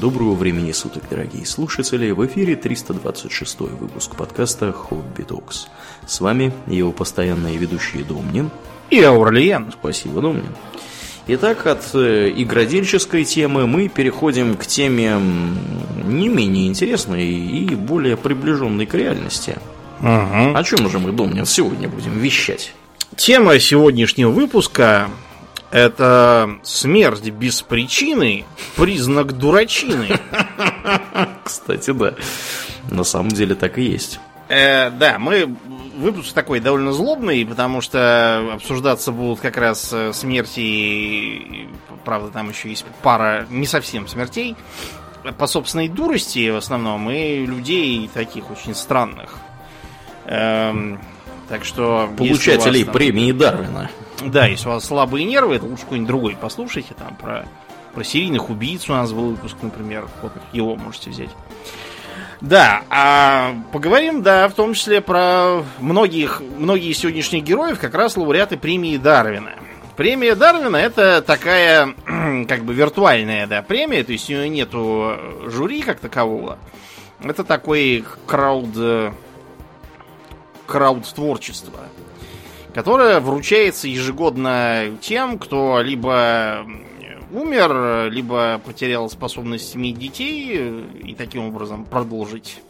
Доброго времени суток, дорогие слушатели! В эфире 326 выпуск подкаста «Хобби Токс». С вами его постоянные ведущие Домнин и Аурлиен. Спасибо, Домнин. Итак, от э, игродельческой темы мы переходим к теме не менее интересной и более приближенной к реальности. Угу. О чем же мы, Домнин, сегодня будем вещать? Тема сегодняшнего выпуска это смерть без причины, признак дурачины. Кстати, да. На самом деле так и есть. Э, да, мы выпуск такой довольно злобный, потому что обсуждаться будут как раз э, смерти, правда, там еще есть пара не совсем смертей, по собственной дурости в основном, и людей таких очень странных. Эм, так что... Получателей там... премии Дарвина. Да, если у вас слабые нервы, то лучше какой-нибудь другой послушайте. Там про, про серийных убийц у нас был выпуск, например. Вот его можете взять. Да, а поговорим, да, в том числе про многих, многие сегодняшних героев, как раз лауреаты премии Дарвина. Премия Дарвина это такая, как бы, виртуальная, да, премия, то есть у нее нету жюри как такового. Это такой крауд, крауд творчество которая вручается ежегодно тем, кто либо умер, либо потерял способность иметь детей и таким образом продолжить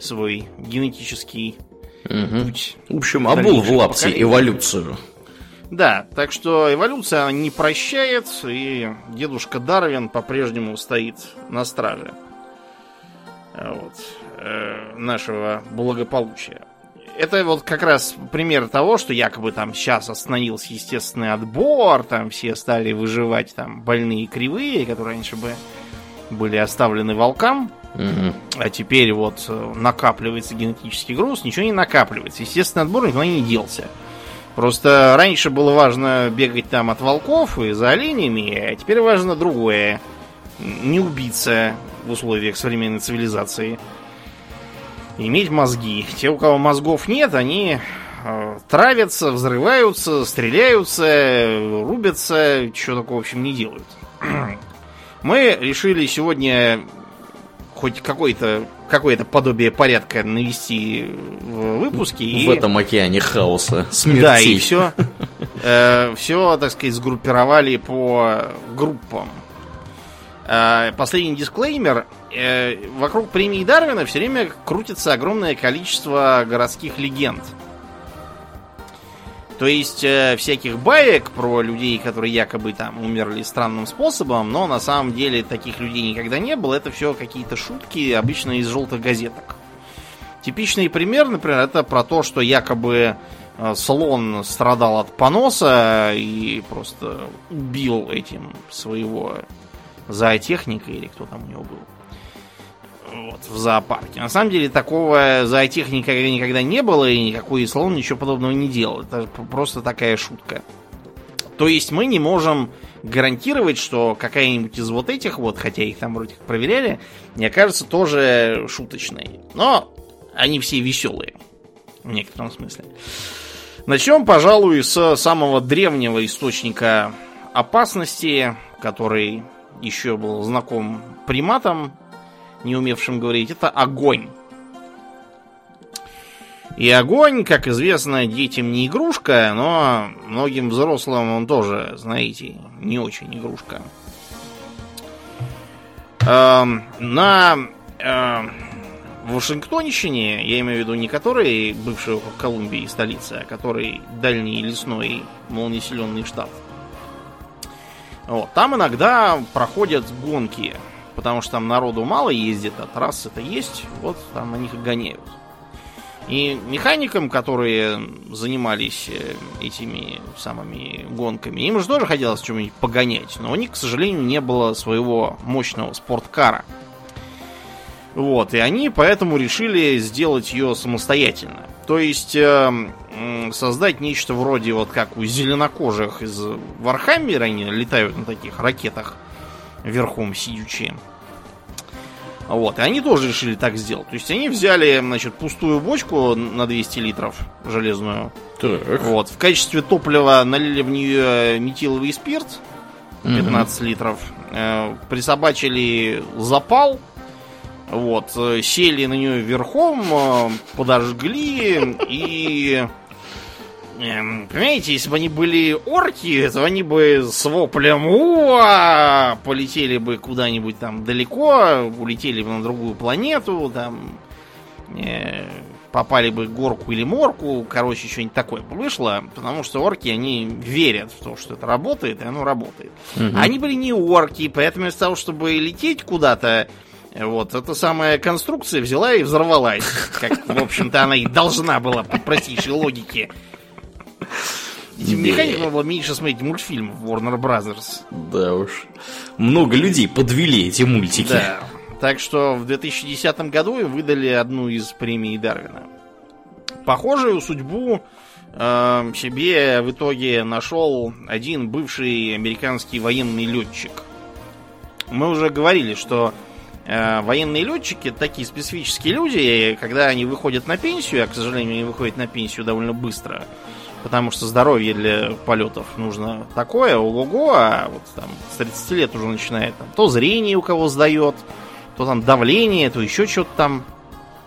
свой генетический угу. путь. В общем, обул в лапте поколений. эволюцию. Да, так что эволюция она не прощает, и дедушка Дарвин по-прежнему стоит на страже вот, э, нашего благополучия это вот как раз пример того, что якобы там сейчас остановился естественный отбор, там все стали выживать там больные кривые, которые раньше бы были оставлены волкам, угу. а теперь вот э, накапливается генетический груз, ничего не накапливается. Естественный отбор никуда не делся. Просто раньше было важно бегать там от волков и за оленями, а теперь важно другое. Не убиться в условиях современной цивилизации иметь мозги. Те, у кого мозгов нет, они э, травятся, взрываются, стреляются, рубятся, чего такого, в общем, не делают. Мы решили сегодня хоть какой-то какое-то подобие порядка навести в выпуске. В и... этом океане хаоса, смертей. Да, и все, э, все, так сказать, сгруппировали по группам. Э, последний дисклеймер. Э, вокруг премии Дарвина все время крутится огромное количество городских легенд. То есть э, всяких баек про людей, которые якобы там умерли странным способом, но на самом деле таких людей никогда не было. Это все какие-то шутки, обычно из желтых газеток. Типичный пример, например, это про то, что якобы слон страдал от поноса и просто убил этим своего зоотехника или кто там у него был. Вот, в зоопарке. На самом деле такого зоотехника никогда не было, и никакой слон ничего подобного не делал. Это просто такая шутка. То есть мы не можем гарантировать, что какая-нибудь из вот этих вот, хотя их там вроде как проверяли, мне кажется, тоже шуточной. Но они все веселые. В некотором смысле. Начнем, пожалуй, с самого древнего источника опасности, который еще был знаком приматам, не умевшим говорить, это огонь. И огонь, как известно, детям не игрушка, но многим взрослым он тоже, знаете, не очень игрушка. Э, на э, Вашингтонщине, я имею в виду не который бывший Колумбии столица, а который дальний лесной малонаселенный штат, вот. Там иногда проходят гонки, потому что там народу мало ездит, а трассы-то есть, вот там на них и гоняют. И механикам, которые занимались э, этими самыми гонками, им же тоже хотелось что-нибудь погонять, но у них, к сожалению, не было своего мощного спорткара. Вот, и они поэтому решили сделать ее самостоятельно. То есть э, создать нечто вроде вот как у зеленокожих из Warhammer а, они летают на таких ракетах верхом сидячи. Вот, и они тоже решили так сделать. То есть они взяли, значит, пустую бочку на 200 литров железную. Так. Вот, в качестве топлива налили в нее метиловый спирт, 15 литров. Э, присобачили запал. Вот, э, сели на нее верхом, э, подожгли и... эм, Понимаете, если бы они были орки, то они бы с воплем «Уа!» полетели бы куда-нибудь там далеко, улетели бы на другую планету, там э, попали бы горку или морку, короче, что-нибудь такое бы вышло, потому что орки, они верят в то, что это работает, и оно работает. Мгм. Они были не орки, поэтому вместо того, чтобы лететь куда-то, вот, эта самая конструкция взяла и взорвалась. Как, в общем-то, она и должна была по простейшей логике. Этим механикам было меньше смотреть мультфильмов Warner Brothers. Да уж. Много людей подвели эти мультики. Да. Так что в 2010 году им выдали одну из премий Дарвина. Похожую судьбу э, себе в итоге нашел один бывший американский военный летчик. Мы уже говорили, что военные летчики такие специфические люди, и когда они выходят на пенсию, а, к сожалению, они выходят на пенсию довольно быстро, потому что здоровье для полетов нужно такое, ого-го, а вот там с 30 лет уже начинает там, то зрение у кого сдает, то там давление, то еще что-то там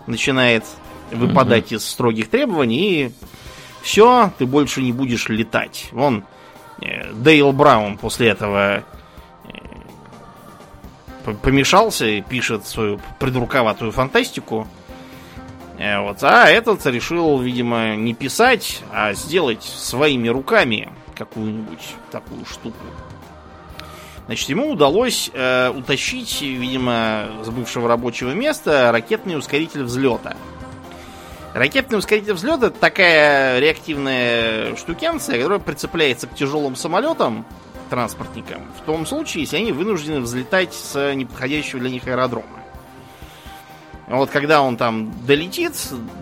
начинает выпадать из строгих требований, и все, ты больше не будешь летать. Вон э, Дейл Браун после этого э, помешался и пишет свою придурковатую фантастику. Э, Вот. А этот решил, видимо, не писать, а сделать своими руками какую-нибудь такую штуку. Значит, ему удалось э, утащить, видимо, с бывшего рабочего места ракетный ускоритель взлета. Ракетный ускоритель взлета это такая реактивная штукенция, которая прицепляется к тяжелым самолетам, транспортникам, в том случае, если они вынуждены взлетать с неподходящего для них аэродрома. А Вот когда он там долетит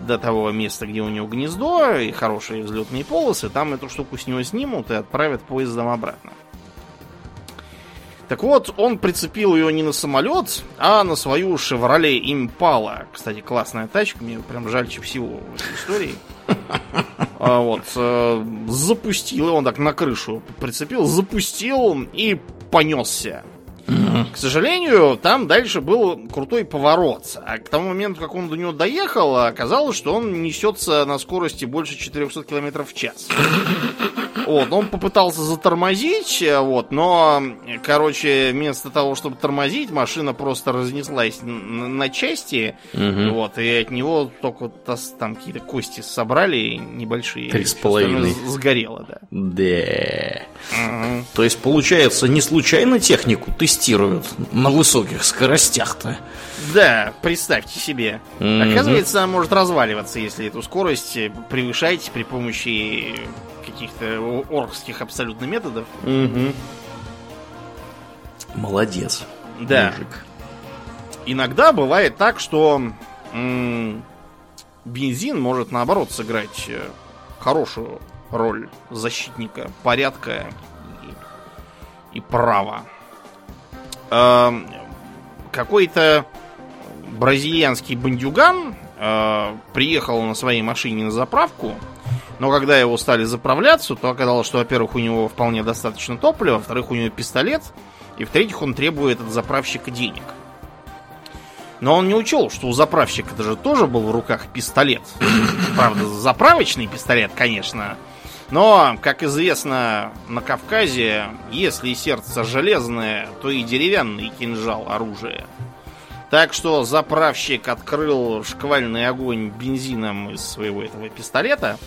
до того места, где у него гнездо и хорошие взлетные полосы, там эту штуку с него снимут и отправят поездом обратно. Так вот, он прицепил ее не на самолет, а на свою Chevrolet Impala. Кстати, классная тачка, мне прям жальче всего в этой истории. А Вот, э, запустил, он так на крышу прицепил, запустил и понесся. К сожалению, там дальше был крутой поворот. А к тому моменту, как он до него доехал, оказалось, что он несется на скорости больше 400 км в час. Вот, он попытался затормозить, вот, но, короче, вместо того, чтобы тормозить, машина просто разнеслась н- на части, Мгм. вот, и от него только тас- там какие-то кости собрали небольшие. Три с половиной. Сгорело, да. Да. Мгм. То есть, получается, не случайно технику тестируют на высоких скоростях-то. Да, представьте себе. Мгм. Оказывается, она может разваливаться, если эту скорость э, превышать при помощи каких-то о- оркских абсолютно методов. Молодец. Да. Мужик. Иногда бывает так, что м, бензин может наоборот сыграть э, хорошую роль защитника порядка и, и права. Эм, Какой-то бразильянский бандюган э, приехал на своей машине на заправку, но когда его стали заправляться, то оказалось, что, во-первых, у него вполне достаточно топлива, во-вторых, у него пистолет, и в-третьих, он требует от заправщика денег. Но он не учел, что у заправщика же тоже был в руках пистолет. Правда, заправочный пистолет, конечно. Но, как известно, на Кавказе, если сердце железное, то и деревянный кинжал оружие. Так что заправщик открыл шквальный огонь бензином из своего этого пистолета.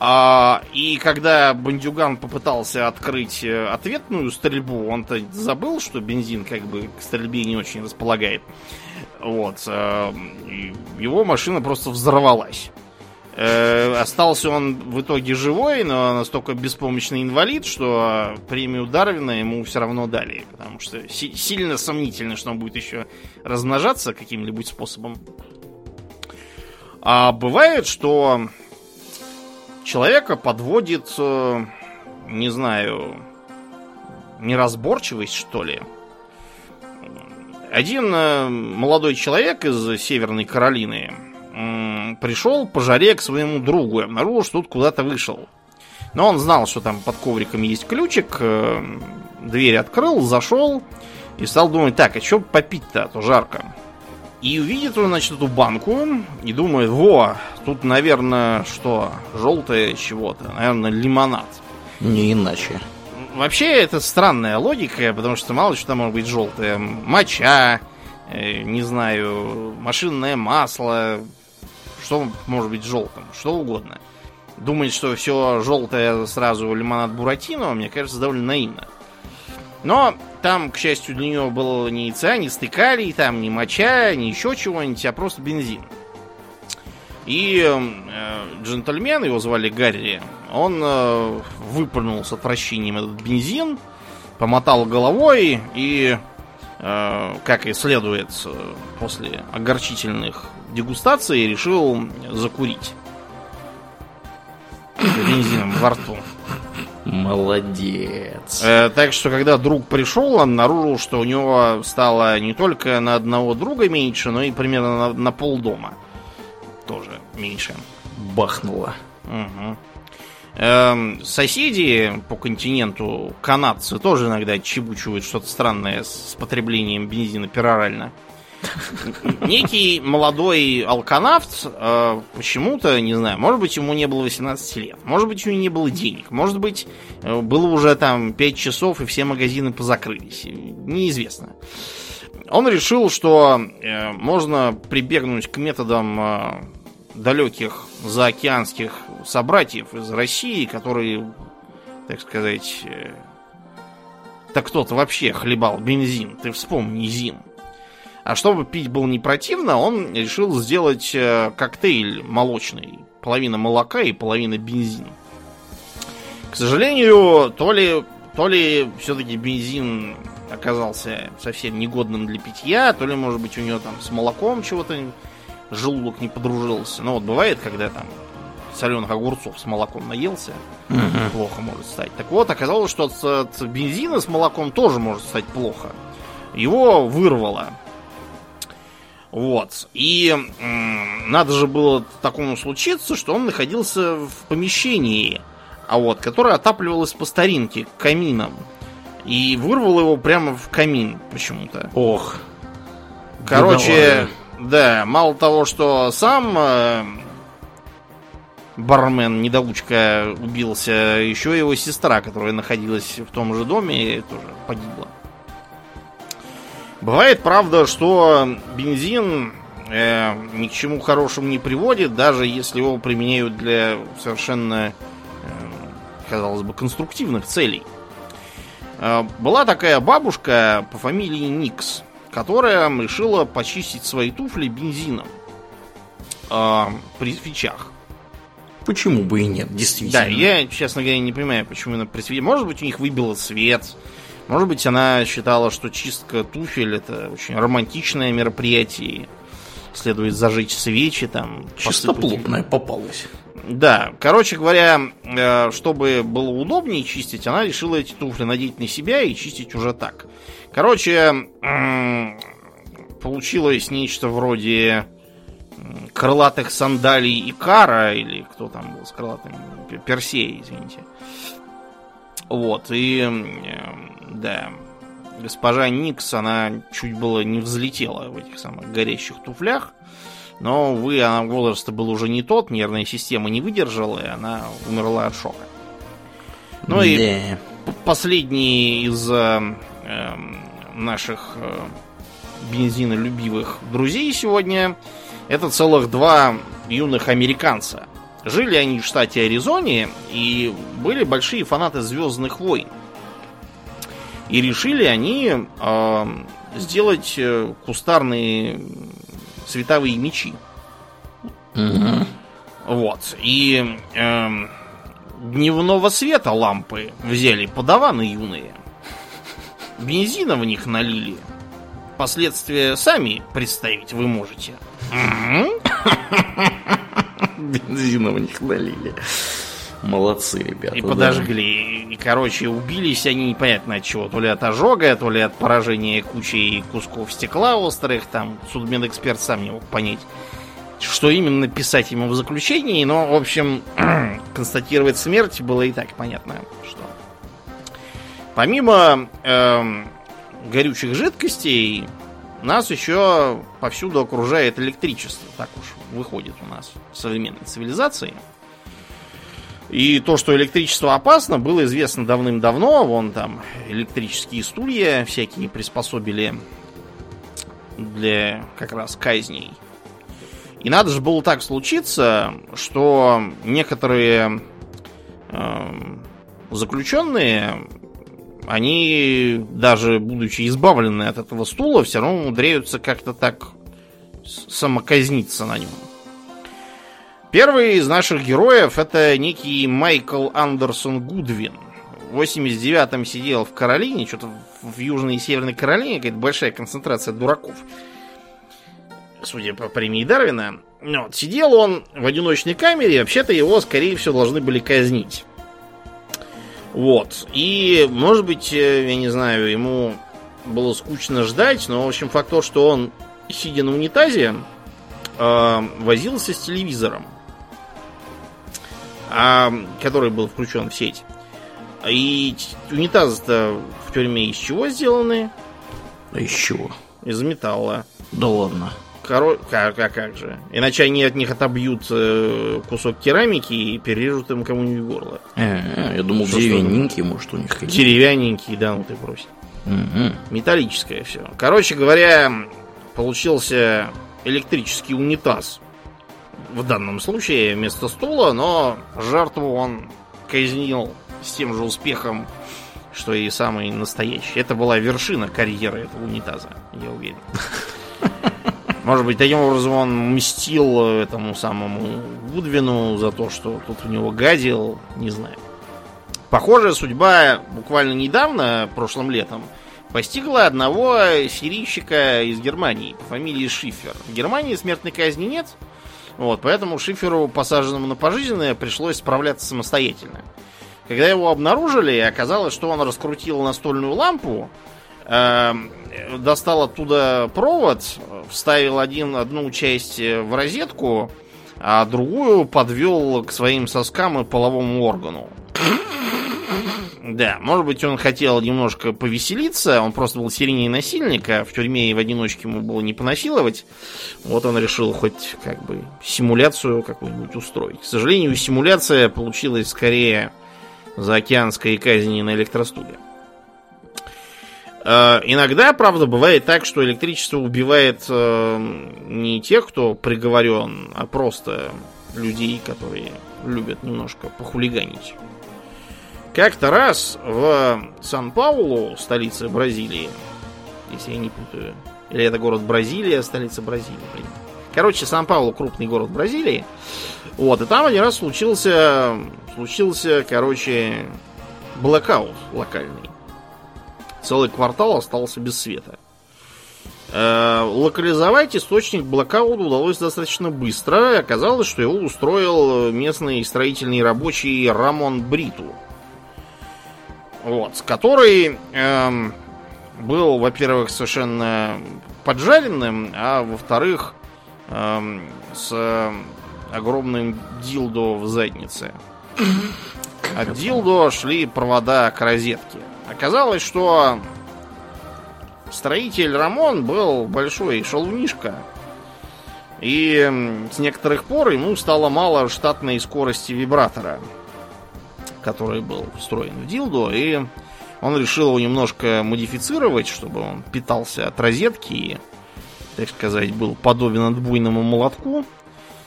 А, и когда бандюган попытался открыть э, ответную стрельбу, он-то забыл, что бензин как бы к стрельбе не очень располагает. Вот. э, его машина просто взорвалась. Э, Остался он в итоге живой, но настолько беспомощный инвалид, что премию Дарвина ему все равно дали. Потому что си- сильно сомнительно, что он будет еще размножаться каким-нибудь способом. А бывает, что человека подводит, э, не знаю, неразборчивость, что ли. Один э, молодой человек из Северной Каролины пришел по жаре к своему другу и обнаружил, что тут куда-то вышел. Но он знал, что там под ковриком есть ключик, э, дверь открыл, зашел и стал думать, так, а что попить-то, а то жарко. И увидит он, значит, эту банку и думает, во, тут, наверное, что, желтое чего-то, наверное, лимонад. Не иначе. Вообще, это странная логика, потому что мало что там может быть желтое. Моча, э, не знаю, машинное масло. Что может быть желтым? Что угодно. Думать, что все желтое сразу лимонад Буратино, мне кажется, довольно наивно. Но там, к счастью, для него было ни яйца, ни стыкалий, там ни моча, ни еще чего-нибудь, а просто бензин. И э, джентльмен, его звали Гарри, он э, выплюнул с отвращением этот бензин, помотал головой и, э, как и следует э, после огорчительных дегустаций, решил закурить бензином во рту. Молодец. Э, так что, когда друг пришел, он обнаружил, что у него стало не только на одного друга меньше, но и примерно на, на полдома тоже меньше. Бахнуло. Угу. Эм, соседи по континенту, канадцы, тоже иногда чебучивают что-то странное с потреблением бензина перорально. Некий молодой алканавт э, почему-то, не знаю, может быть, ему не было 18 лет, может быть, у него не было денег, может быть, э, было уже там 5 часов и все магазины позакрылись. Неизвестно. Он решил, что э, можно прибегнуть к методам э, далеких заокеанских собратьев из России, которые, так сказать, э, так кто-то вообще хлебал бензин. Ты вспомни, Зин. А чтобы пить было не противно, он решил сделать э, коктейль молочный. Половина молока и половина бензина. К сожалению, то ли, то ли все-таки бензин оказался совсем негодным для питья, то ли, может быть, у него там с молоком чего-то желудок не подружился. Ну вот бывает, когда там соленых огурцов с молоком наелся, угу. плохо может стать. Так вот, оказалось, что от, от бензина с молоком тоже может стать плохо. Его вырвало. Вот. И м, надо же было такому случиться, что он находился в помещении, а вот, которое отапливалось по старинке камином. И вырвал его прямо в камин почему-то. Ох. Короче, да, мало того, что сам э, бармен недоучка убился, еще его сестра, которая находилась в том же доме, тоже погибла. Бывает, правда, что бензин э, ни к чему хорошему не приводит, даже если его применяют для совершенно, э, казалось бы, конструктивных целей. Э, была такая бабушка по фамилии Никс, которая решила почистить свои туфли бензином э, при свечах. Почему бы и нет, действительно. Да, я, честно говоря, не понимаю, почему именно при свечах. Может быть, у них выбило свет, может быть, она считала, что чистка туфель это очень романтичное мероприятие. Следует зажечь свечи там. Чистоплотная попалась. Да, короче говоря, э, чтобы было удобнее чистить, она решила эти туфли надеть на себя и чистить уже так. Короче, получилось нечто вроде крылатых сандалий и кара, или кто там был с крылатым, Персея, извините. Вот, и да, госпожа Никс, она чуть было не взлетела в этих самых горящих туфлях. Но, увы, она возраста был уже не тот, нервная система не выдержала, и она умерла от шока. Ну да. и последний из э, э, наших э, бензинолюбивых друзей сегодня это целых два юных американца. Жили они в штате Аризоне и были большие фанаты Звездных войн. И решили они э, сделать э, кустарные световые мечи. Угу. Вот. И э, дневного света лампы взяли подаваны юные. Бензина в них налили. Последствия сами представить вы можете. Бензина в них налили. Молодцы, ребята. И подожгли. И, короче, убились они непонятно от чего. То ли от ожога, то ли от поражения кучей кусков стекла острых. Там судмедэксперт сам не мог понять. что именно писать ему в заключении, но, в общем, констатировать смерть было и так понятно, что. Помимо э, горючих жидкостей, нас еще повсюду окружает электричество. Так уж выходит у нас в современной цивилизации. И то, что электричество опасно, было известно давным-давно. Вон там электрические стулья всякие приспособили для как раз казней. И надо же было так случиться, что некоторые э, заключенные, они, даже будучи избавлены от этого стула, все равно умудряются как-то так самоказниться на нем. Первый из наших героев это некий Майкл Андерсон Гудвин. В 89-м сидел в Каролине, что-то в Южной и Северной Каролине, какая-то большая концентрация дураков судя по премии Дарвина. Вот, сидел он в одиночной камере, вообще-то его, скорее всего, должны были казнить. Вот. И, может быть, э, я не знаю, ему было скучно ждать, но, в общем, факт то, что он, сидя на унитазе, э, возился с телевизором, э, который был включен в сеть. И унитазы-то в тюрьме из чего сделаны? Из чего? Из металла. Да ладно. Коро... Как, как, как же. Иначе они от них отобьют э, кусок керамики и перережут им кому-нибудь горло. Э, я думал, Что деревянненькие, может, у них. Деревянненькие, да, ну ты брось. Угу. Металлическое все. Короче говоря, получился электрический унитаз. В данном случае вместо стула, но жертву он казнил с тем же успехом, что и самый настоящий. Это была вершина карьеры этого унитаза, я уверен. Может быть, таким образом он мстил этому самому Гудвину за то, что тут в него гадил, не знаю. Похожая судьба буквально недавно, прошлым летом, постигла одного сирийщика из Германии по фамилии Шифер. В Германии смертной казни нет, вот, поэтому Шиферу, посаженному на пожизненное, пришлось справляться самостоятельно. Когда его обнаружили, оказалось, что он раскрутил настольную лампу, э, достал оттуда провод, вставил один, одну часть в розетку, а другую подвел к своим соскам и половому органу. Да, может быть, он хотел немножко повеселиться, он просто был серийный насильник, а в тюрьме и в одиночке ему было не понасиловать. Вот он решил хоть как бы симуляцию какую-нибудь устроить. К сожалению, симуляция получилась скорее за океанской казни на электростуле. Э, иногда, правда, бывает так, что электричество убивает э, не тех, кто приговорен, а просто людей, которые любят немножко похулиганить. Как-то раз в Сан-Паулу, столице Бразилии, если я не путаю, или это город Бразилия, столица Бразилии, блин. Короче, Сан-Паулу крупный город Бразилии. Вот, и там один раз случился, случился, короче, блэкаут локальный целый квартал остался без света. Э, локализовать источник блокаута удалось достаточно быстро. Оказалось, что его устроил местный строительный рабочий Рамон Бриту. Вот, который эм, был, во-первых, совершенно поджаренным, а во-вторых, эм, с огромным дилдо в заднице. От дилдо шли провода к розетке. Оказалось, что строитель Рамон был большой шалунишка. И с некоторых пор ему стало мало штатной скорости вибратора, который был встроен в дилдо, и он решил его немножко модифицировать, чтобы он питался от розетки и, так сказать, был подобен отбойному молотку.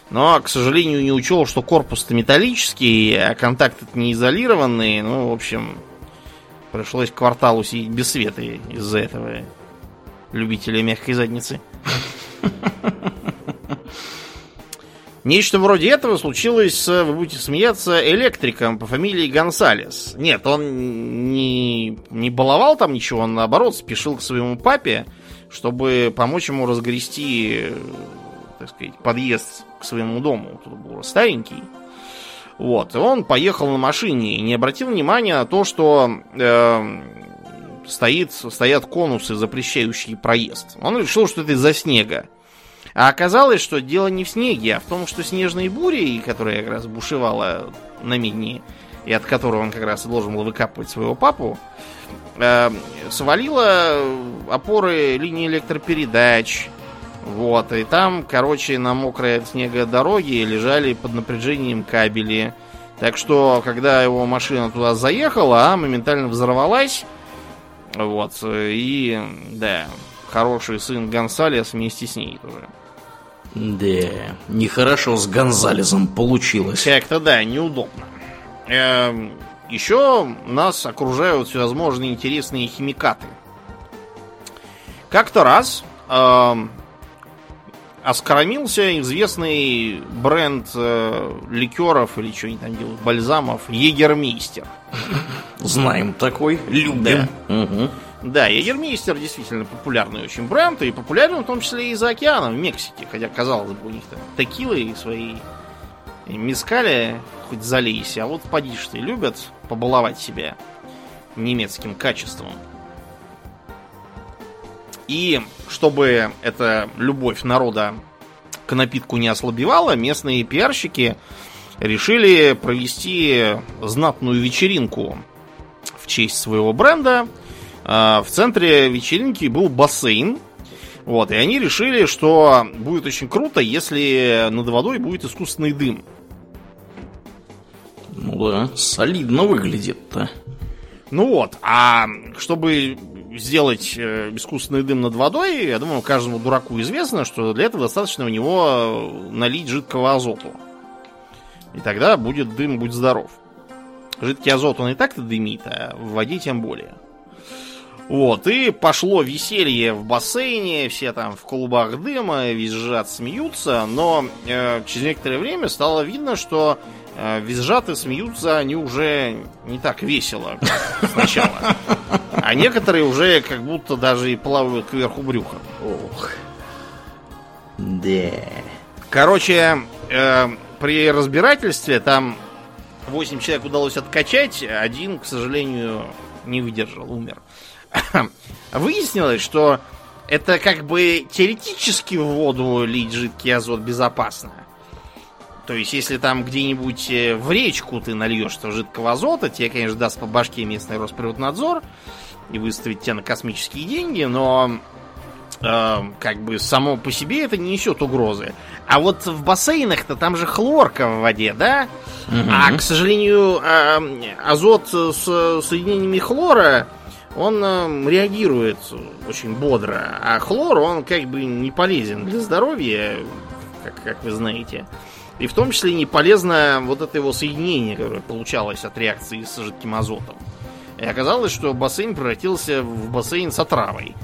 Но, к сожалению, не учел, что корпус-то металлический, а контакты не изолированные. Ну, в общем, Пришлось кварталу сидеть без света из-за этого любителя мягкой задницы. Нечто вроде этого случилось с, вы будете смеяться, электриком по фамилии Гонсалес. Нет, он не, не баловал там ничего, он наоборот спешил к своему папе, чтобы помочь ему разгрести, так сказать, подъезд к своему дому. Тут был старенький. Вот. И он поехал на машине и не обратил внимания на то, что э, стоит, стоят конусы, запрещающие проезд. Он решил, что это из-за снега. А оказалось, что дело не в снеге, а в том, что снежной бурей, которая как раз бушевала на Медни, и от которой он как раз и должен был выкапывать своего папу, э, свалила опоры линии электропередач. Вот, и там, короче, на мокрой от снега дороге лежали под напряжением кабели. Так что, когда его машина туда заехала, она моментально взорвалась. Вот, и, да, хороший сын Гонсалес вместе с ней тоже. Да, нехорошо с Гонзалезом получилось. Как-то, да, неудобно. Эм, еще нас окружают всевозможные интересные химикаты. Как-то раз эм, оскоромился известный бренд э, ликеров или что они там делают, бальзамов, Егермейстер. Знаем такой, любим. Да. Угу. Да, Егермейстер действительно популярный очень бренд, и популярен в том числе и за океаном, в Мексике. Хотя, казалось бы, у них там текилы свои и мискали хоть залейся, а вот поди ты любят побаловать себя немецким качеством. И чтобы эта любовь народа к напитку не ослабевала, местные пиарщики решили провести знатную вечеринку в честь своего бренда. А, В центре вечеринки был бассейн. Вот, и они решили, что будет очень круто, если над водой будет искусственный дым. Ну да, солидно выглядит-то. Ну вот, а чтобы сделать э, искусственный дым над водой, я думаю, каждому дураку известно, что для этого достаточно в него налить жидкого азоту. И тогда будет дым, будь здоров. Жидкий азот он и так-то дымит, а в воде тем более. Вот, и пошло веселье в бассейне, все там в клубах дыма, визжат, смеются, но э, через некоторое время стало видно, что э, визжат и смеются они уже не так весело, как сначала. А некоторые уже как будто даже и плавают кверху брюха. Ох. Да. Короче, э, при разбирательстве там 8 человек удалось откачать, один, к сожалению, не выдержал, умер. Выяснилось, что это как бы теоретически в воду лить жидкий азот безопасно. То есть, если там где-нибудь э, в речку ты нальешь этого жидкого азота, тебе, конечно, даст по башке местный Росприроднадзор и выставить тебя на космические деньги, но э, как бы само по себе это не несет угрозы. А вот в бассейнах-то там же хлорка в воде, да? А, к сожалению, э, азот с соединениями хлора, он э, реагирует очень бодро. А хлор, он как бы не полезен для здоровья, как, как вы знаете. И в том числе не полезно вот это его соединение, которое получалось от реакции с жидким азотом. И оказалось, что бассейн превратился в бассейн с отравой.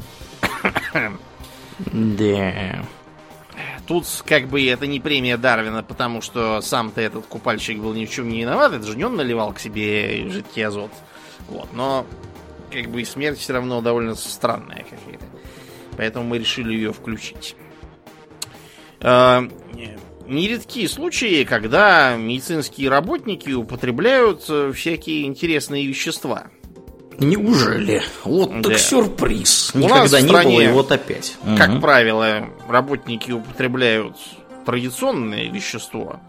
Да. Тут как бы это не премия Дарвина, потому что сам-то этот купальщик был ни в чем не виноват. Это же не он наливал к себе жидкий азот. Вот, но как бы и смерть все равно довольно странная какая-то. Поэтому мы решили ее включить. Нередки случаи, когда медицинские работники употребляют э, всякие интересные вещества. Неужели? Вот так Да. сюрприз. У нас Никогда в не стране, было, и вот опять. Как Мгм. правило, работники употребляют традиционное вещество,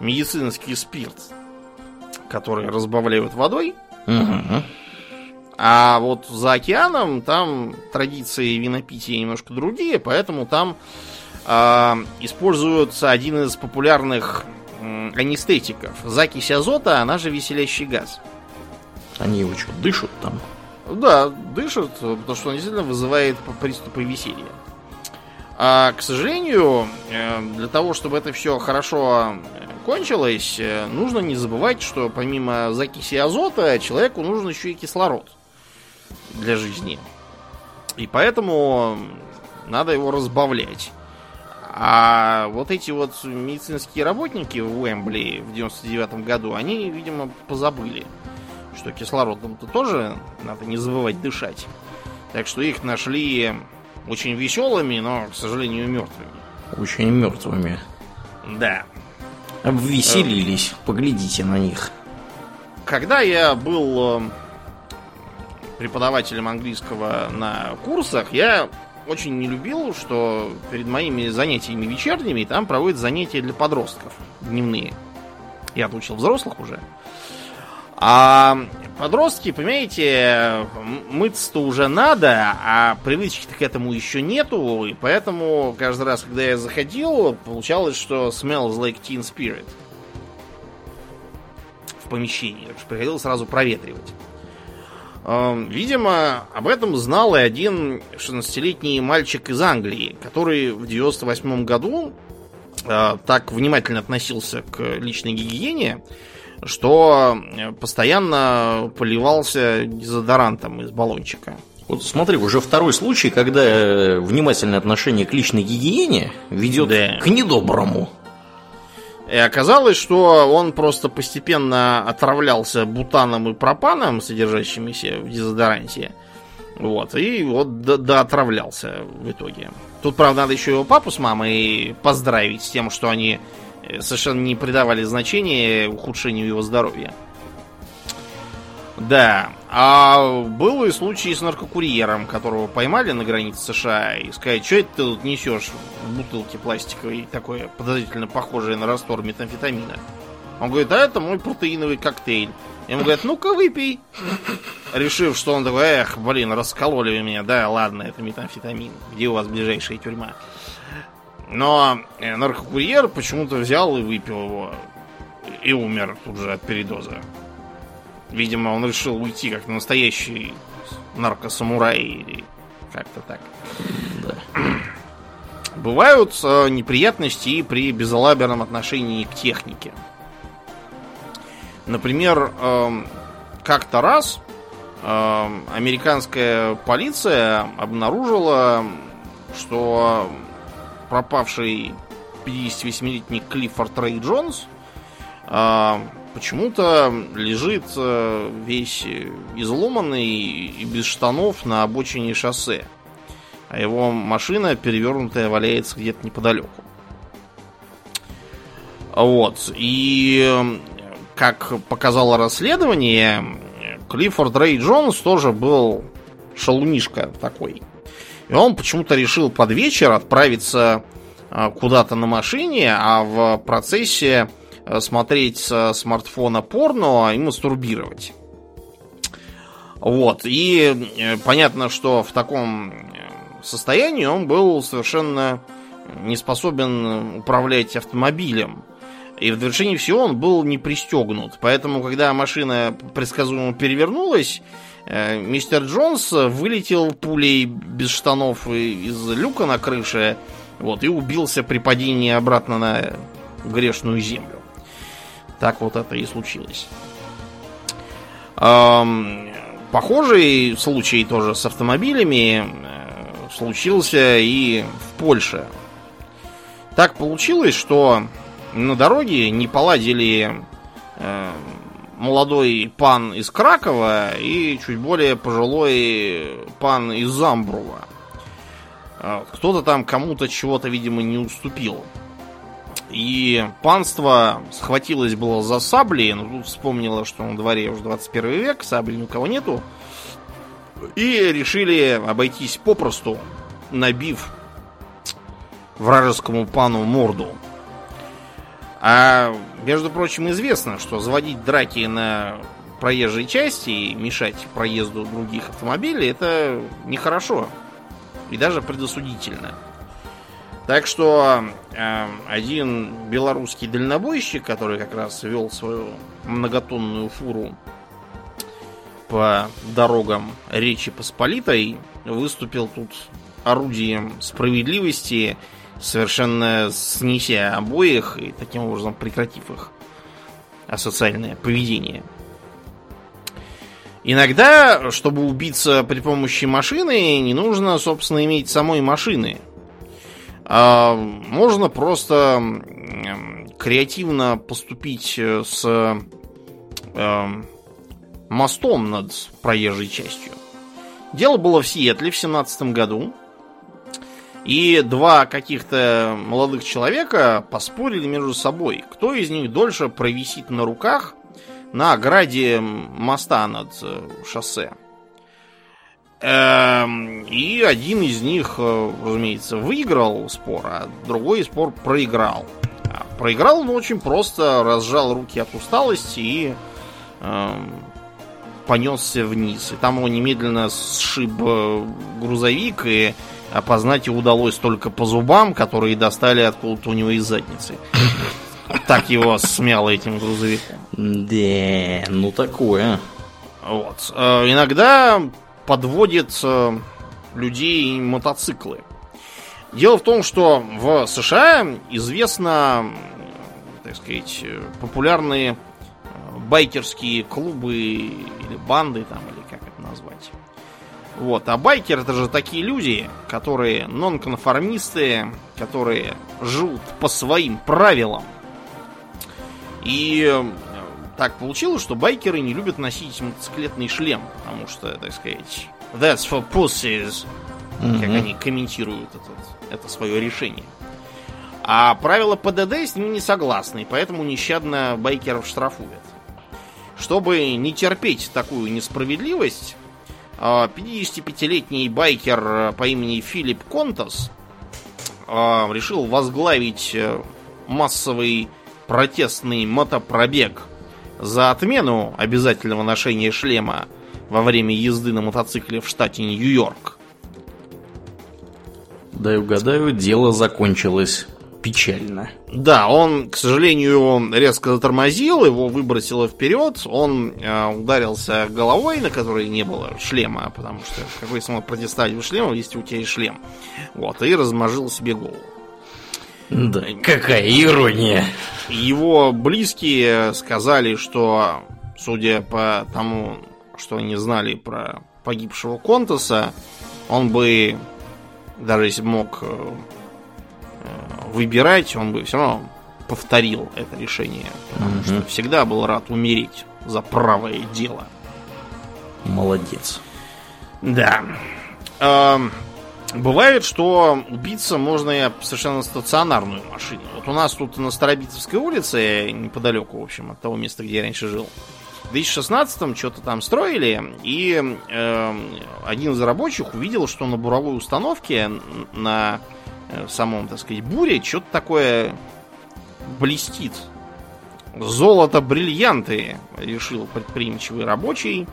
медицинский спирт, который разбавляют водой. Мгм. А вот за океаном там традиции винопития немножко другие, поэтому там используется один из популярных анестетиков. Закись азота, она же веселящий газ. Они его что, дышат там? Да, дышит, потому что он действительно вызывает приступы веселья. А, к сожалению, э, для того, чтобы это все хорошо э, кончилось, э, нужно не забывать, что помимо закиси азота человеку нужен еще и кислород для жизни. И поэтому надо его разбавлять. А вот эти вот медицинские работники в Уэмбли в 99 году, они, видимо, позабыли, что кислородом-то тоже надо не забывать дышать. Так что их нашли очень веселыми, но, к сожалению, мертвыми. Очень мертвыми. Да. Обвеселились. Поглядите на них. Когда я был э, преподавателем английского на курсах, я очень не любил, что перед моими занятиями вечерними там проводят занятия для подростков дневные. Я отучил взрослых уже. А подростки, понимаете, мыться-то уже надо, а привычки-то к этому еще нету, и поэтому каждый раз, когда я заходил, получалось, что smells like teen spirit в помещении. Так что приходилось сразу проветривать. Эм, видимо, об этом знал и один 16-летний мальчик из Англии, который в 98 году э, так внимательно относился к личной гигиене, что постоянно поливался дезодорантом из баллончика. Вот смотри, уже второй случай, когда э, внимательное отношение к личной гигиене ведет да. к недоброму. И оказалось, что он просто постепенно отравлялся бутаном и пропаном, содержащимися в дезодоранте. Вот, и вот до, отравлялся в итоге. Тут, правда, надо еще его папу с мамой поздравить с тем, что они э, совершенно не придавали значения ухудшению его здоровья. Да, а был и случай с наркокурьером, которого поймали на границе США и сказать, что это ты тут несешь в бутылке пластиковой, такое подозрительно похожее на раствор метамфетамина. Он говорит, а это мой протеиновый коктейль. Ему говорят, ну-ка выпей. Решив, что он такой, эх, блин, раскололи вы меня. Да, ладно, это метамфетамин. Где у вас ближайшая тюрьма? Но э, наркокурьер почему-то взял и выпил его. И умер тут же от передоза. Видимо, он решил уйти как настоящий наркосамурай или как-то так. Да. Бывают э, неприятности и при безалаберном отношении к технике. Например, э, как-то раз э, американская полиция обнаружила, что пропавший 58-летний Клиффорд Рэй Джонс э, почему-то лежит э, весь изломанный и без штанов на обочине шоссе. А его машина перевернутая валяется где-то неподалеку. Вот. И как показало расследование, Клиффорд Рэй Джонс тоже был шалунишка такой. И он почему-то решил под вечер отправиться э, куда-то на машине, а в процессе Э, смотреть со смартфона порно и мастурбировать. Вот. И э, понятно, что в таком э, состоянии он был совершенно не способен управлять автомобилем. И в довершении всего он был не пристегнут. Поэтому, когда машина предсказуемо перевернулась, мистер Джонс вылетел пулей без штанов из люка на крыше вот, и убился при падении обратно на грешную землю. Так вот это и случилось. Похожий случай тоже с автомобилями э, случился и в Польше. Так получилось, что на дороге не поладили э, молодой пан из Кракова и чуть более пожилой пан из Замбрува. Э, кто-то там кому-то чего-то, видимо, не уступил. И панство схватилось было за сабли, но тут вспомнило, что на дворе уже 21 век, сабли ни у кого нету. И решили обойтись попросту, набив вражескому пану морду. А, между прочим, известно, что заводить драки на проезжей части и мешать проезду других автомобилей это нехорошо. И даже предосудительно. Так что один белорусский дальнобойщик, который как раз вел свою многотонную фуру по дорогам Речи Посполитой, выступил тут орудием справедливости, совершенно снеся обоих и таким образом прекратив их асоциальное поведение. Иногда, чтобы убиться при помощи машины, не нужно, собственно, иметь самой машины – можно просто креативно поступить э, с э, мостом над проезжей частью. Дело было в Сиэтле в семнадцатом году. И два каких-то молодых человека поспорили между собой, кто из них дольше провисит на руках на ограде моста над э, шоссе. Эм, и один из них, э, разумеется, выиграл спор, а другой спор проиграл. А проиграл он очень просто, разжал руки от усталости и эм, понесся вниз. И там его немедленно сшиб э, грузовик, и опознать его удалось только по зубам, которые достали откуда-то у него из задницы. Так его смяло этим грузовиком. Да, ну такое. Вот. Э, иногда подводит э, людей мотоциклы. Дело в том, что в США известно, так сказать, популярные байкерские клубы или банды там, или как это назвать. Вот. А байкер это же такие люди, которые нонконформисты, которые живут по своим правилам. И э, так получилось, что байкеры не любят носить мотоциклетный шлем, потому что, так сказать, that's for pussies, mm-hmm. как они комментируют этот, это свое решение. А правила ПДД с ними не согласны, поэтому нещадно байкеров штрафуют. Чтобы не терпеть такую несправедливость, 55-летний а, байкер по имени Филипп Контас а, решил возглавить э, массовый протестный мотопробег за отмену обязательного ношения шлема во время езды на мотоцикле в штате Нью-Йорк. Да и угадаю, дело закончилось печально. Да, он, к сожалению, резко затормозил, его выбросило вперед, он э, ударился головой, на которой не было шлема, потому что какой смысл протестовать без шлема, если у тебя есть шлем. Вот, и размажил себе голову. Да, какая ирония. Его близкие сказали, что, судя по тому, что они знали про погибшего Контаса, он бы, даже если мог э, выбирать, он бы все равно повторил это решение. Потому угу. что всегда был рад умереть за правое дело. Молодец. Да. Эм, бывает, что убиться можно и совершенно стационарную машину. Вот у нас тут на Старобитовской улице, неподалеку, в общем, от того места, где я раньше жил, в 2016-м что-то там строили, и э, один из рабочих увидел, что на буровой установке на Э, самом, так сказать, буре что-то такое блестит. Золото, бриллианты, решил предприимчивый рабочий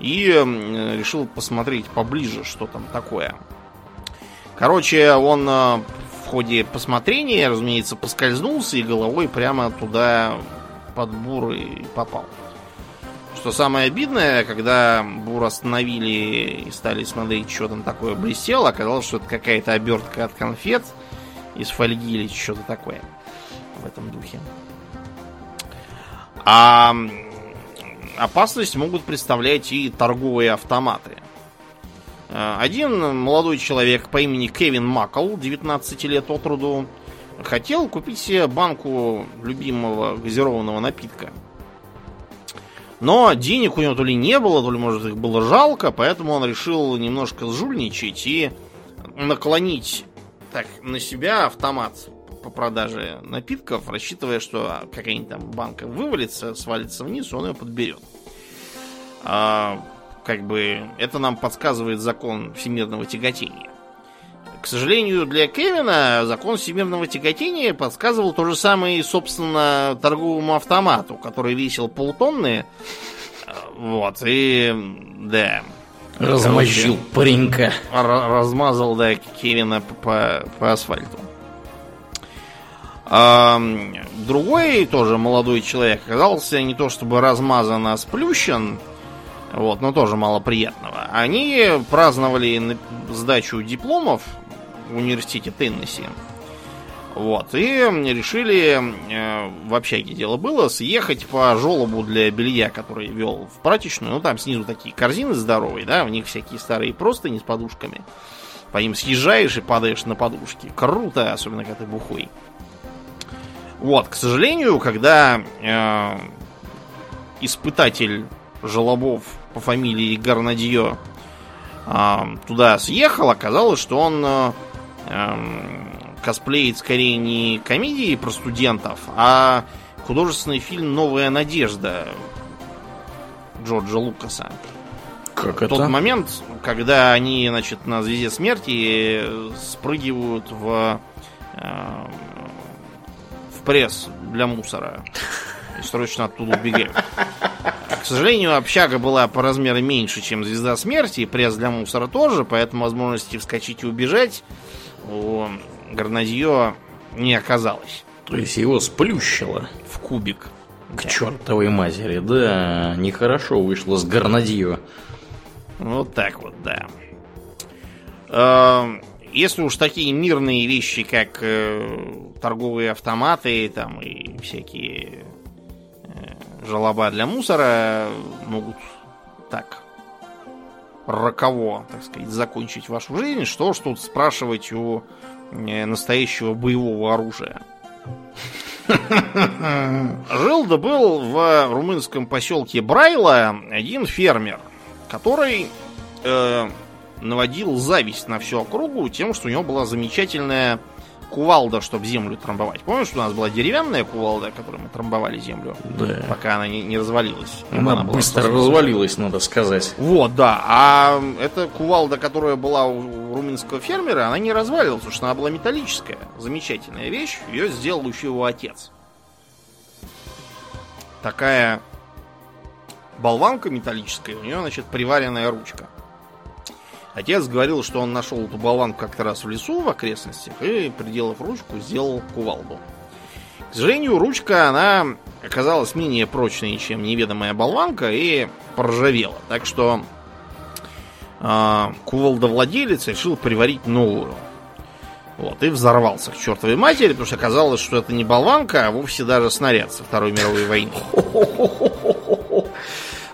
и решил посмотреть поближе, что там такое. Короче, он э, в ходе посмотрения, разумеется, поскользнулся и головой прямо туда под бур и попал. Что самое обидное, когда бур остановили и стали смотреть, что там такое блестело, оказалось, что это какая-то обертка от конфет из фольги или что-то такое в этом духе. А опасность могут представлять и торговые автоматы. Э, один молодой человек по имени Кевин Макл, 19 лет от роду, хотел купить себе банку любимого газированного напитка – но денег у него то ли не было, то ли, может, их было жалко, поэтому он решил немножко сжульничать и наклонить так на себя автомат по продаже напитков, рассчитывая, что какая-нибудь там банка вывалится, свалится вниз, он ее подберет. А, как бы это нам подсказывает закон всемирного тяготения. К сожалению, для Кевина закон всемирного тяготения подсказывал то же самое, собственно, торговому автомату, который весил полтонны. Вот, и да. Размозжил паренька. Размазал, да, Кевина по, по асфальту. А, другой тоже молодой человек оказался не то чтобы размазан, а сплющен. Вот, но тоже мало приятного. Они праздновали сдачу дипломов в университете Теннесси. Вот, и решили, э, в общаге дело было, съехать по желобу для белья, который вел в прачечную. Ну, там снизу такие корзины здоровые, да, в них всякие старые простыни с подушками. По ним съезжаешь и падаешь на подушки. Круто, особенно когда ты бухой. Вот, к сожалению, когда э, испытатель желобов по фамилии Гарнадье э, туда съехал, оказалось, что он... Эм, косплеит скорее не комедии про студентов, а художественный фильм «Новая надежда» Джорджа Лукаса. Как Тот момент, когда они, значит, на звезде смерти спрыгивают в, э, в пресс для мусора и срочно оттуда убегают. К сожалению, общага была по размеру меньше, чем звезда смерти, и пресс для мусора тоже, поэтому возможности вскочить и убежать у Гарнадье не оказалось. То есть его сплющило. В кубик. К чертовой матери, да, нехорошо вышло с Гарнадье. Вот так вот, да. Э, Если уж такие мирные вещи, как э, торговые автоматы там и всякие э, желоба для мусора могут так роково, так сказать, закончить вашу жизнь, что ж тут спрашивать у э, настоящего боевого оружия. Жил да был в румынском поселке Брайла один фермер, который э, наводил зависть на всю округу тем, что у него была замечательная кувалда, чтобы землю трамбовать. Помнишь, у нас была деревянная кувалда, которой мы трамбовали землю, Да. пока она не, не развалилась. Она, была быстро создана. развалилась, надо сказать. Вот, да. А эта кувалда, которая была у румынского фермера, она не развалилась, потому что она была металлическая. Замечательная вещь. Ее сделал еще его отец. Такая болванка металлическая, у нее, значит, приваренная ручка. Отец говорил, что он нашел эту болванку как-то раз в лесу в окрестностях и, приделав ручку, сделал кувалду. К сожалению, ручка, она оказалась менее прочной, чем неведомая болванка, и поржавела. Так что э, кувалдовладелец решил приварить новую. Вот, и взорвался к чертовой матери, потому что оказалось, что это не болванка, а вовсе даже снаряд со Второй мировой войны.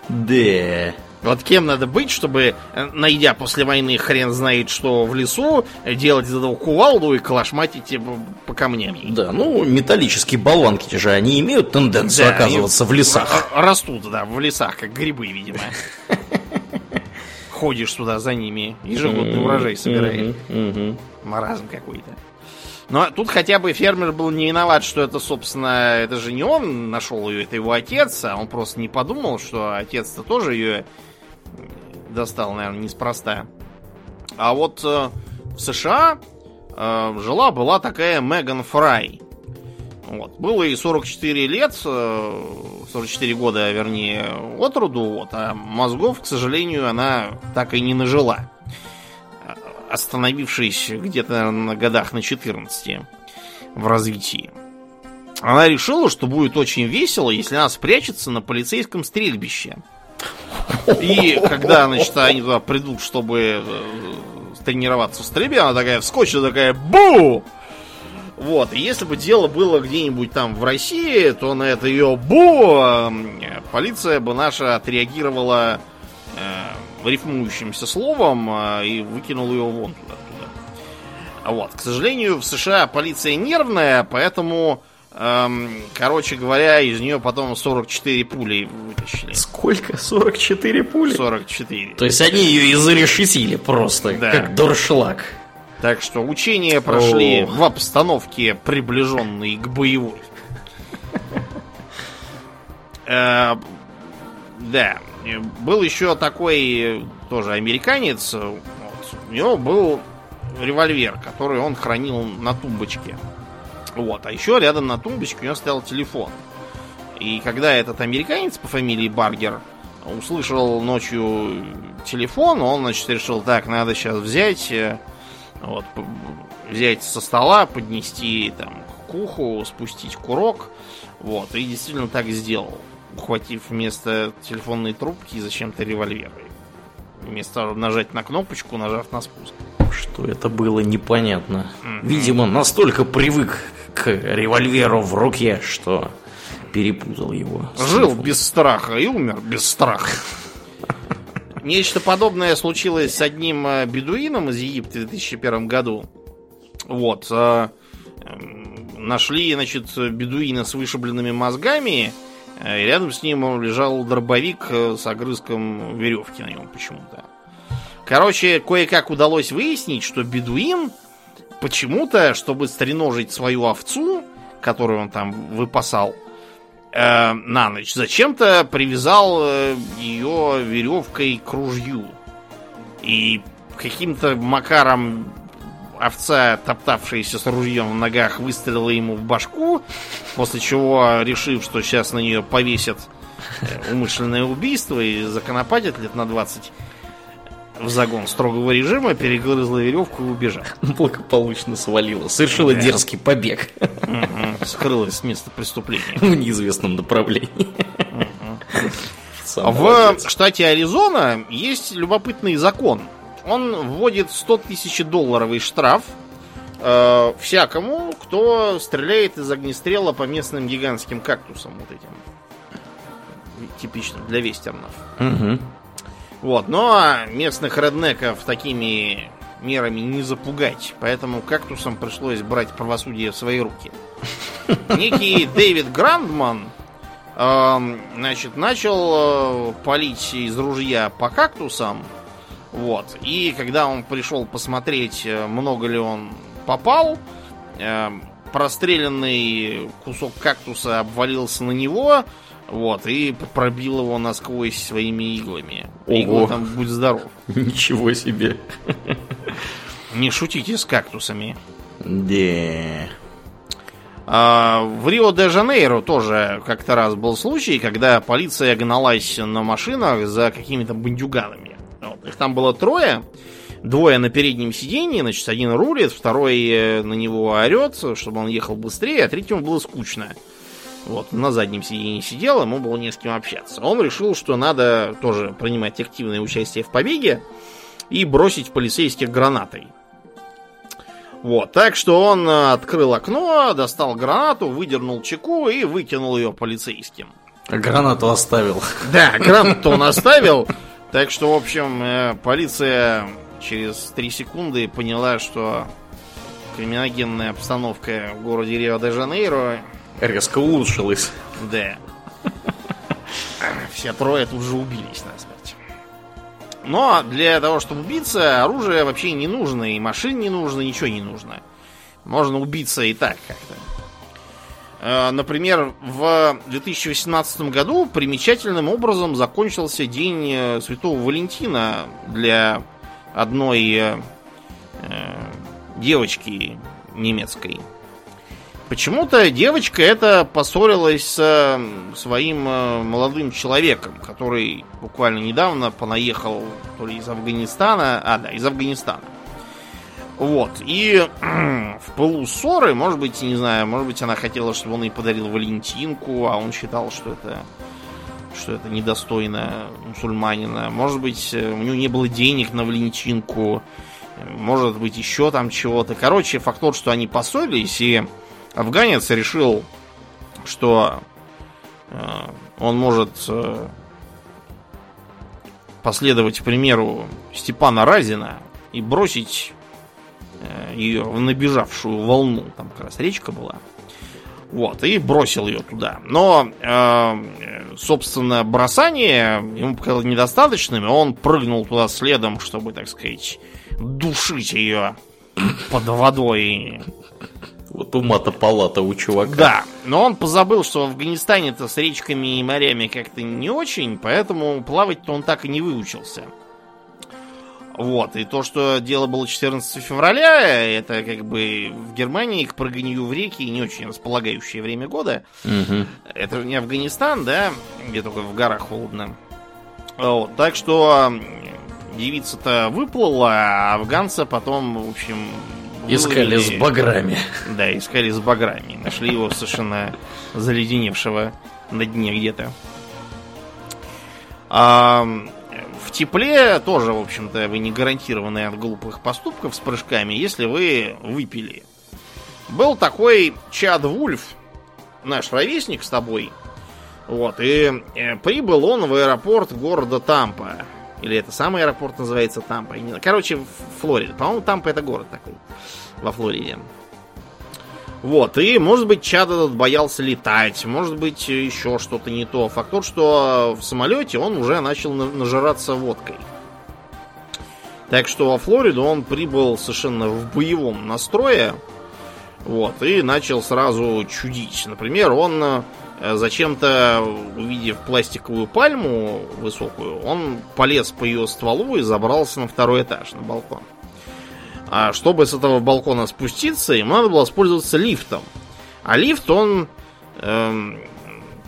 Да. Вот кем надо быть, чтобы, э, найдя после войны хрен знает что в лесу, э, делать из этого кувалду и калашматить его по камням. Да, ну, металлические болванки же, они имеют тенденцию Да, оказываться в лесах. Растут, да, в лесах, как грибы, видимо. Ходишь туда за ними, ежегодный урожай собираешь. Мгм, мгм. Маразм какой-то. Но тут хотя бы фермер был не виноват, что это, собственно, это же не он нашел ее, это его отец, а он просто не подумал, что отец-то тоже ее достал, наверное, неспроста. А вот э, в США э, жила была такая Меган Фрай. Вот. Было ей 44 лет, э, 44 года, вернее, от роду, вот, а мозгов, к сожалению, она так и не нажила остановившись где-то на годах на 14 в развитии. Она решила, что будет очень весело, если она спрячется на полицейском стрельбище. И когда, значит, они туда придут, чтобы э, тренироваться в стрельбе, она такая вскочит, такая «Бу!» Вот, и если бы дело было где-нибудь там в России, то на это ее «Бу!» полиция бы наша отреагировала э, рифмующимся словом э, и выкинул ее вон туда. Вот. К сожалению, в США полиция нервная, поэтому, короче говоря, из нее потом 44 пули вытащили. Сколько? 44 пули? 44. То есть они ее изрешетили просто, Да. как дуршлаг. Так что учения прошли Ох. в обстановке, приближенной к боевой. Э, Да. Был еще такой тоже американец. У него был револьвер, который он хранил на тумбочке. Вот. А еще рядом на тумбочке у него стоял телефон. И когда этот американец по фамилии Баргер услышал ночью телефон, он, значит, решил, так, надо сейчас взять, э, вот, взять со стола, поднести там к уху, спустить курок, вот, и действительно так сделал, ухватив вместо телефонной трубки зачем-то револьвер. Вместо нажать на кнопочку, нажав на спуск. Что это было непонятно. Видимо, настолько привык к револьверу в руке, что перепутал его. Жил без страха и умер без страха. Нечто подобное случилось с одним э, бедуином из Египта в 2001 году. Вот. э, эм, Нашли, значит, бедуина с вышибленными мозгами. э, И рядом с ним лежал дробовик с огрызком веревки на нем почему-то. Короче, кое-как удалось выяснить, что бедуин почему-то, чтобы стреножить свою овцу, которую он там выпасал, э, на ночь. Зачем-то привязал э, ее веревкой к ружью. И каким-то макаром овца, топтавшаяся с ружьем в ногах, выстрелила ему в башку, после чего, решив, что сейчас на нее повесят э, умышленное убийство и законопатят лет на 20 в загон строгого режима, перегрызла веревку и убежала. Благополучно свалила. Совершила Да. дерзкий побег Мгм. Скрылась с места преступления. в неизвестном направлении. Сам В молодец. штате Аризона есть любопытный закон. Он вводит 100 тысяч долларовый штраф э, всякому, кто стреляет из огнестрела по местным гигантским кактусам вот этим. Типичным для вестернов. Мгм. Вот, но местных реднеков такими мерами не запугать, поэтому кактусам пришлось брать правосудие в свои руки. Некий Дэвид Грандман эм, значит, начал э, палить из ружья по кактусам. Вот. И когда он пришел посмотреть, э, много ли он попал, эм, простреленный кусок кактуса обвалился на него, вот, и пробил его насквозь своими иглами. Иглы Ого. там будь здоров. Ничего себе. Не шутите с кактусами. Да. А, В Рио-де-Жанейро тоже как-то раз был случай, когда полиция гналась на машинах за какими-то бандюганами. Вот. Их там было трое. Двое на переднем сиденье, значит, один рулит, второй э, на него орет, чтобы он ехал быстрее, а третьему было скучно. Вот, на заднем сиденье сидел, ему было не с кем общаться. Он решил, что надо тоже принимать активное участие в побеге и бросить полицейских гранатой. Вот, так что он э, открыл окно, достал гранату, выдернул чеку и выкинул ее полицейским. Гранату оставил. Да, гранату он оставил. Так что, в общем, э, полиция через три секунды поняла, что криминогенная обстановка в городе Рио-де-Жанейро, Резко улучшилась. да. Все трое тут же убились насмерть. Но для того, чтобы убиться, оружие вообще не нужно, и машин не нужно, ничего не нужно. Можно убиться и так как-то. Э, Например, в 2018 году примечательным образом закончился День э, Святого Валентина для одной э, девочки немецкой. Почему-то девочка эта поссорилась с э, своим э, молодым человеком, который буквально недавно понаехал то ли из Афганистана, а да, из Афганистана. Вот, и в пылу ссоры, может быть, не знаю, может быть, она хотела, чтобы он ей подарил Валентинку, а он считал, что это что это недостойно мусульманина. Может быть, э, у него не было денег на Валентинку, может быть, еще там чего-то. Короче, факт тот, что они поссорились, и афганец решил, что э, он может э, последовать примеру Степана Разина и бросить э, ее в набежавшую волну. Там как раз речка была. Вот, и бросил ее туда. Но, собственно, бросание ему показалось недостаточным, и он прыгнул туда следом, чтобы, так сказать, душить ее под водой. Вот ума-то палата у чувака. Да, но он позабыл, что в Афганистане-то с речками и морями как-то не очень, поэтому плавать-то он так и не выучился. Вот, и то, что дело было 14 февраля, это как бы в Германии к прыганию в реки не очень располагающее время года. Мгм. Это же не Афганистан, да, где только в горах холодно. Вот, так что девица-то выплыла, а афганца потом, в общем... Искали с баграми. Да, искали с баграми. Нашли его совершенно заледеневшего на дне где-то. А, в тепле тоже, в общем-то, вы не гарантированы от глупых поступков с прыжками, если вы выпили. Был такой Чад Вульф, наш ровесник с тобой. Вот, и э, прибыл он в аэропорт города Тампа. Или это самый аэропорт называется Тампа. Короче, в Флориде. По-моему, Тампа это город такой во Флориде. Вот, и, может быть, Чад этот боялся летать, может быть, еще что-то не то. Факт тот, что в самолете он уже начал на- нажираться водкой. Так что во Флориду он прибыл совершенно в боевом настрое. Вот, и начал сразу чудить. Например, он э, зачем-то, увидев пластиковую пальму высокую, он полез по ее стволу и забрался на второй этаж, на балкон. А чтобы с этого балкона спуститься, ему надо было воспользоваться лифтом. А лифт, он эм,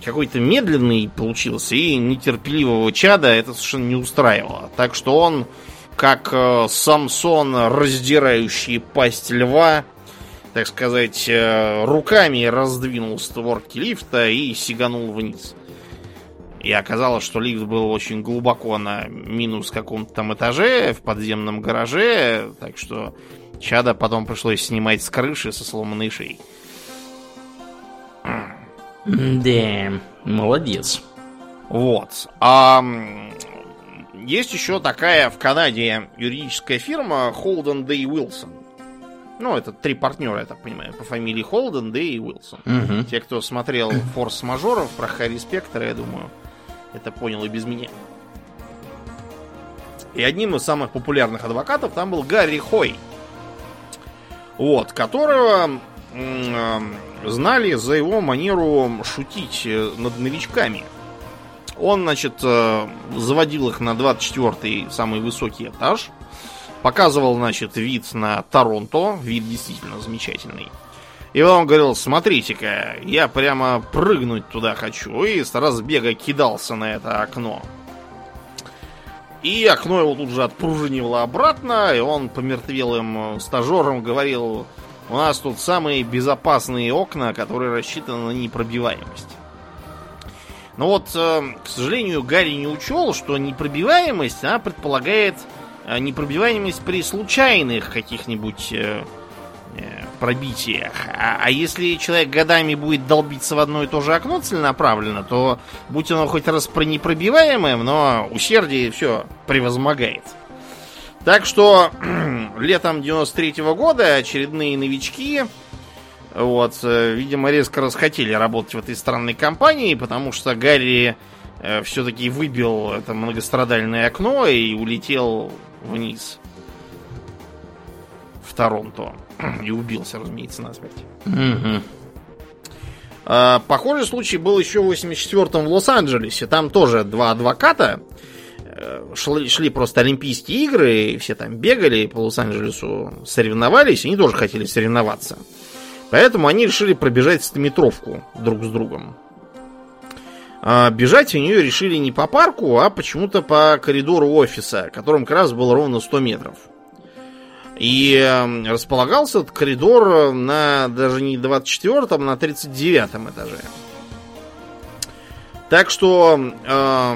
какой-то медленный получился, и нетерпеливого чада это совершенно не устраивало. Так что он, как э, Самсон, раздирающий пасть льва, так сказать, э, руками раздвинул створки лифта и сиганул вниз. И оказалось, что лифт был очень глубоко на минус каком-то там этаже, в подземном гараже, так что чада потом пришлось снимать с крыши со сломанной шеей. Да, молодец. Вот. А есть еще такая в Канаде юридическая фирма Holden Day Wilson. Ну, это три партнера, я так понимаю, по фамилии Холден, Дэй и Уилсон. Угу. Те, кто смотрел Форс-мажоров про Харри Спектора, я думаю, это понял и без меня. И одним из самых популярных адвокатов там был Гарри Хой. Вот, которого э, знали за его манеру шутить э, над новичками. Он, значит, э, заводил их на 24-й самый высокий этаж. Показывал, значит, вид на Торонто. Вид действительно замечательный. И он говорил, смотрите-ка, я прямо прыгнуть туда хочу. И с разбега кидался на это окно. И окно его тут же отпружинивало обратно, и он помертвелым стажерам говорил, у нас тут самые безопасные окна, которые рассчитаны на непробиваемость. Но вот, к сожалению, Гарри не учел, что непробиваемость, она предполагает непробиваемость при случайных каких-нибудь пробитиях. А, а если человек годами будет долбиться в одно и то же окно целенаправленно, то будь оно хоть раз про непробиваемым, но усердие все превозмогает. Так что летом 93 -го года очередные новички, вот, э, видимо, резко расхотели работать в этой странной компании, потому что Гарри э, все-таки выбил это многострадальное окно и улетел вниз в Торонто. И убился, разумеется, насмерть. Угу. А, похожий случай был еще в 84-м в Лос-Анджелесе. Там тоже два адвоката э, шли, шли просто Олимпийские игры, и все там бегали по Лос-Анджелесу, соревновались, и они тоже хотели соревноваться. Поэтому они решили пробежать стометровку друг с другом. А бежать у нее решили не по парку, а почему-то по коридору офиса, которым как раз было ровно 100 метров. И располагался этот коридор на даже не 24-м, а на 39-м этаже. Так что э,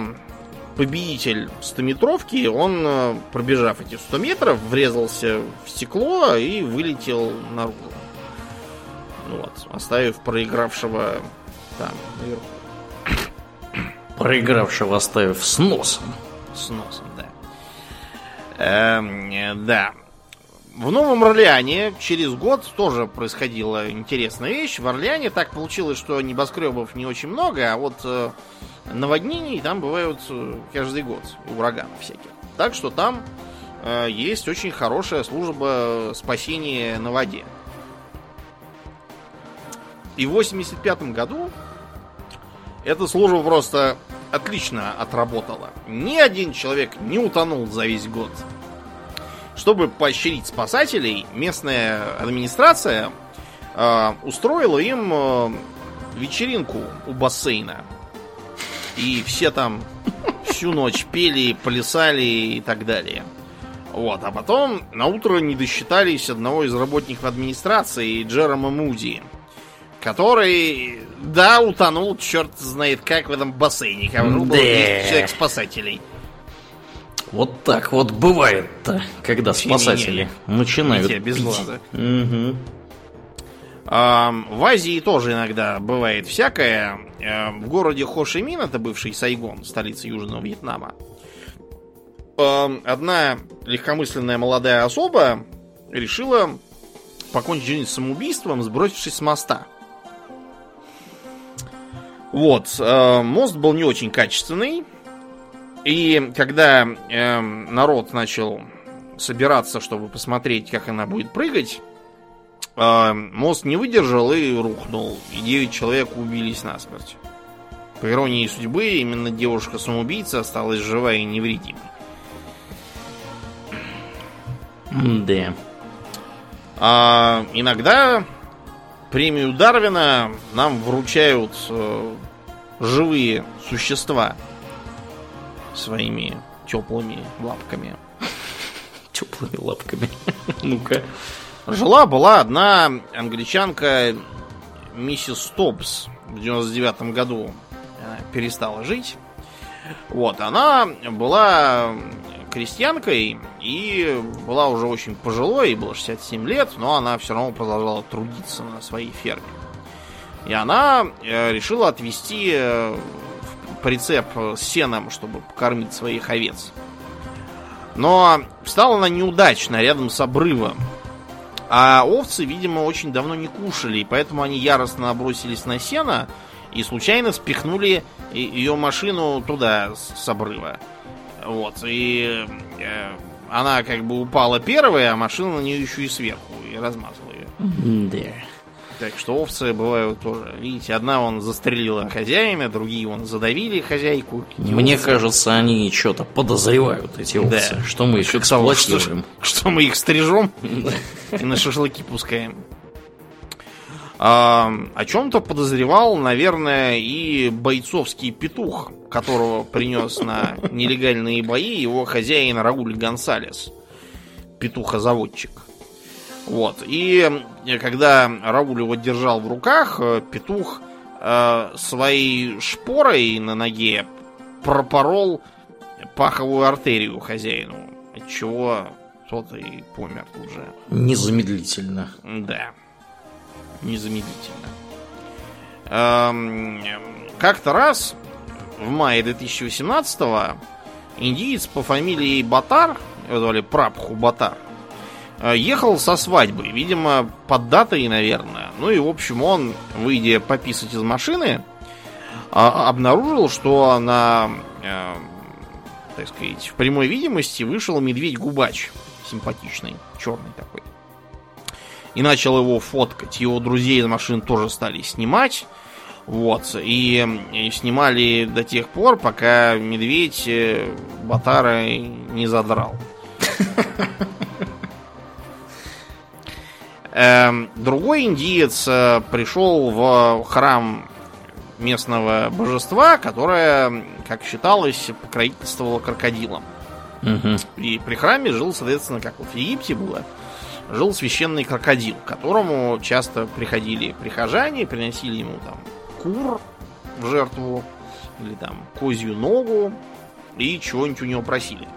победитель 100-метровки, он, э, пробежав эти 100 метров, врезался в стекло и вылетел наружу. Ну вот, оставив проигравшего там, наверху. Проигравшего оставив с носом. С носом, да. Эм, да. В Новом Орлеане через год тоже происходила интересная вещь. В Орлеане так получилось, что небоскребов не очень много, а вот э, наводнений там бывают э, каждый год, ураганов всяких. Так что там э, есть очень хорошая служба спасения на воде. И в 85 году эта служба просто отлично отработала. Ни один человек не утонул за весь год. Чтобы поощрить спасателей, местная администрация э, устроила им э, вечеринку у бассейна. И все там всю ночь пели, плясали и так далее. Вот, а потом на утро не досчитались одного из работников администрации, Джерома Муди, который, да, утонул, черт знает как, в этом бассейне. Кого Да. человек спасателей. Вот так вот бывает-то, когда спасатели начинают Видите, без пить. глаза. Мгм. Ам, В Азии тоже иногда бывает всякое. В городе Хошимин, это бывший Сайгон, столица Южного Вьетнама, ам, одна легкомысленная молодая особа решила покончить жизнь самоубийством, сбросившись с моста. Вот, э, мост был не очень качественный, и когда эм, народ начал собираться, чтобы посмотреть, как она будет прыгать, А, мост не выдержал и рухнул. И 9 человек убились насмерть. По иронии судьбы, именно девушка-самоубийца осталась жива и невредимой. Да. А иногда премию Дарвина нам вручают э, живые существа своими теплыми лапками. Теплыми лапками. Ну-ка. Жила была одна англичанка миссис Стопс в 99 году. Она перестала жить. Вот, она была крестьянкой и была уже очень пожилой, ей было 67 лет, но она все равно продолжала трудиться на своей ферме. И она э, решила отвезти э, прицеп с сеном, чтобы покормить своих овец. Но встала она неудачно, рядом с обрывом. А овцы, видимо, очень давно не кушали, и поэтому они яростно набросились на сено и случайно спихнули ее машину туда, с обрыва. Вот, и э, она как бы упала первая, а машина на нее еще и сверху, и размазала ее. Да. Так что овцы бывают тоже. Видите, одна он застрелила хозяина, другие он задавили хозяйку. Мне кажется, они что-то подозревают, эти овцы, Да. что мы их Что, эксплуатируем. что мы их стрижем и на шашлыки пускаем. А, о чем-то подозревал, наверное, и бойцовский петух, которого принес на нелегальные бои его хозяин Рауль Гонсалес, петухозаводчик. Вот. И э, когда Рауль его держал в руках, э, петух э, своей шпорой на ноге пропорол паховую артерию хозяину, от чего тот и помер тут же. Незамедлительно. Да. Незамедлительно. Эм, Как-то раз, в мае 2018-го, индиец по фамилии Батар, его звали Прабху Батар, э, ехал со свадьбы, видимо, под датой, наверное. Ну и, в общем, он, выйдя пописать из машины, а, обнаружил, что на, э, так сказать, в прямой видимости вышел медведь-губач. Симпатичный, черный такой. И начал его фоткать. Его друзей из машин тоже стали снимать. Вот. И, и снимали до тех пор, пока медведь э, Батара не задрал. Эм, Другой индиец э, пришел в храм местного божества, которое, как считалось, покровительствовало крокодилам. Мгм. И при храме жил, соответственно, как вот в Египте было, жил священный крокодил, к которому часто приходили прихожане, приносили ему там кур в жертву, или там козью ногу, и чего-нибудь у него просили.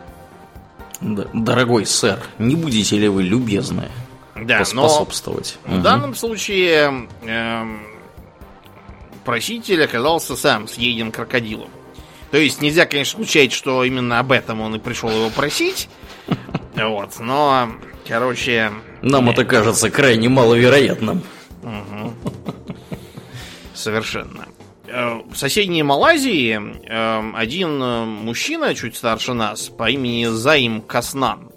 Да, Дорогой сэр, не будете ли вы любезны Да, но поспособствовать? в данном случае эм, проситель оказался сам съеден крокодилом. То есть нельзя, конечно, исключать, что именно об этом он и пришел его просить. Вот, но, короче... Нам это кажется крайне маловероятным. Совершенно. Э, В соседней Малайзии э, один э, мужчина, чуть старше нас, по имени Заим Каснан,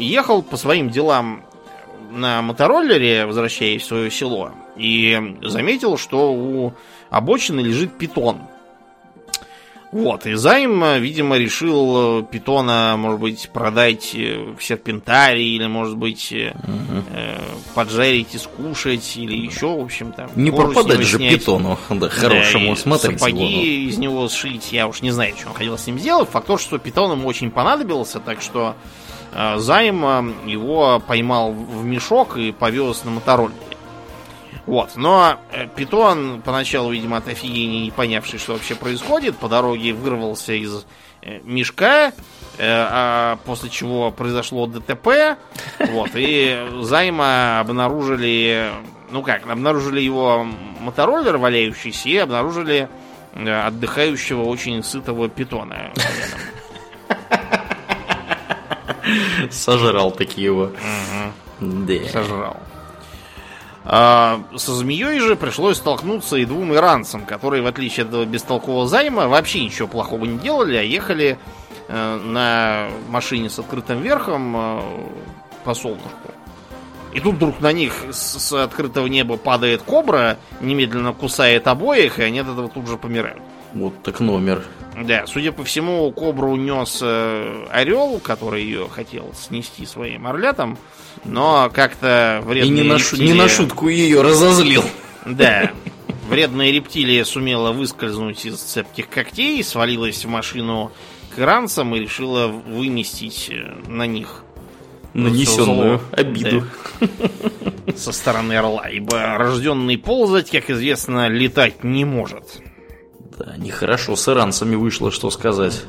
ехал по своим делам на мотороллере, возвращаясь в свое село, и заметил, что у обочины лежит питон. Вот, и Займ, э, видимо, решил э, питона, может быть, продать э, в серпентарии, или, может быть, э, э, поджарить и скушать, или еще, в общем-то. Не кожу с пропадать же снять. питону, да, хорошему, Да, смотрите. Сапоги из него сшить, я уж не знаю, что он хотел с ним сделать. Факт то, что питон ему очень понадобился, так что э, Займ его поймал в в мешок и повез на мотороллере. Вот, но э, питон, поначалу, видимо, от офигения не понявший, что вообще происходит, по дороге вырвался из э, мешка, э, а после чего произошло ДТП, вот, и Займа обнаружили, ну как, обнаружили его мотороллер валяющийся и обнаружили отдыхающего очень сытого питона. Сожрал такие его. Да. сожрал. А, со змеей же пришлось столкнуться и двум иранцам, которые, в отличие от этого бестолкового займа, вообще ничего плохого не делали, а ехали э, на машине с открытым верхом э, по солнышку. И тут вдруг на них с, с открытого неба падает кобра, немедленно кусает обоих, и они от этого тут же помирают. Вот так номер. Да, судя по всему, кобру унес э, орел, который ее хотел снести своим орлятом, но как-то вредные И не на, рептилии... не на шутку ее разозлил. Да. Вредная рептилия сумела выскользнуть из цепких когтей, свалилась в машину к ранцам и решила выместить э, на них Нанесенную обиду. Да. со стороны орла, ибо рожденный ползать, как известно, летать не может. Да, нехорошо с иранцами вышло, что сказать.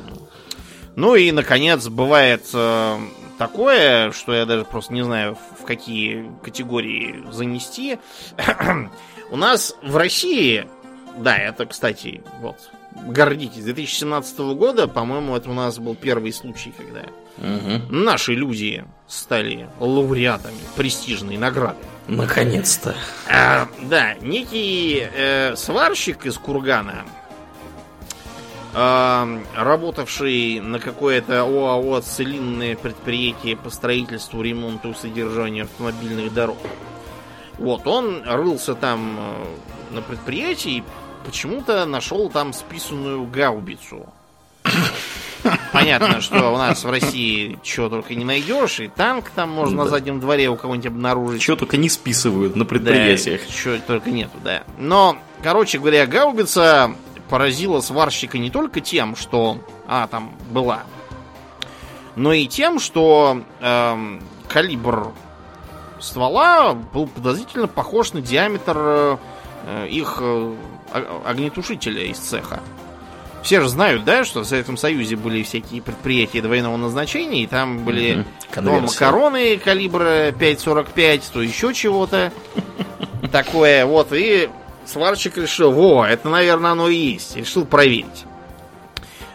Ну и, наконец, бывает э, такое, что я даже просто не знаю, в какие категории занести. У нас в России, да, это, кстати, вот, гордитесь, 2017 года, по-моему, это у нас был первый случай, когда Мгм. наши люди стали лауреатами престижной награды. Наконец-то. А, да, некий э, сварщик из Кургана, работавший на какое-то ОАО «Целинное предприятие по строительству, ремонту и содержанию автомобильных дорог». Вот, он рылся там э, на предприятии и почему-то нашел там списанную гаубицу. Понятно, что у нас в России чего только не найдешь, и танк там можно на Да. заднем дворе у кого-нибудь обнаружить. Чего только не списывают на предприятиях. Да, чего только нету, да. Но, короче говоря, гаубица поразила сварщика не только тем, что она там была, но и тем, что эм, калибр ствола был подозрительно похож на диаметр э, э, их э, огнетушителя из цеха. Все же знают, да, что в Советском Союзе были всякие предприятия двойного назначения, и там были Мгм. то макароны калибра 5.45, то еще чего-то такое. Вот, и сварщик решил, во, это, наверное, оно и есть. Решил проверить.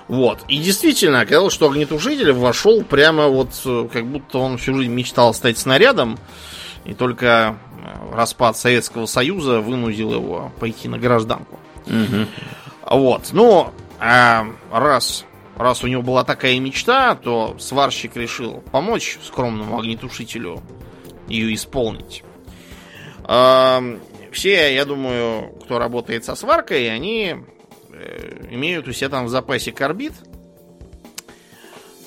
Вот. И действительно, оказалось, что огнетушитель вошел прямо вот, э, как будто он всю жизнь мечтал стать снарядом, и только э, распад Советского Союза вынудил его пойти на гражданку. Вот, ну, а раз, раз у него была такая мечта, то сварщик решил помочь скромному огнетушителю ее исполнить. Все, я думаю, кто работает со сваркой, они э, имеют у себя там в запасе карбид.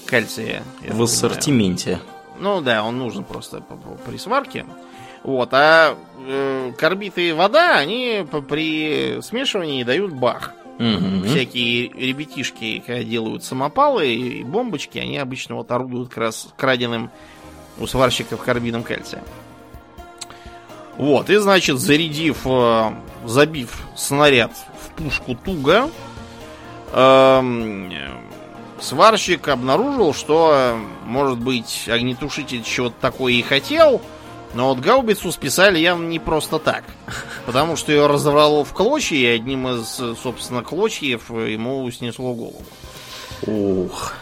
Кальция. В ассортименте. Ну да, он нужен просто при сварке. Вот, а э, карбид и вода, они при смешивании дают бах. Мгм. Всякие ребятишки, когда делают самопалы и бомбочки, они обычно вот орудуют как раз краденым у сварщиков карбидом кальция. Вот, и значит, зарядив, э, забив снаряд в пушку туго, эм, э, сварщик обнаружил, что, э, может быть, огнетушитель чего-то такое и хотел, но вот гаубицу списали явно не просто так. Потому что ее разорвало в клочья, и одним из, собственно, клочьев ему снесло голову. Ух,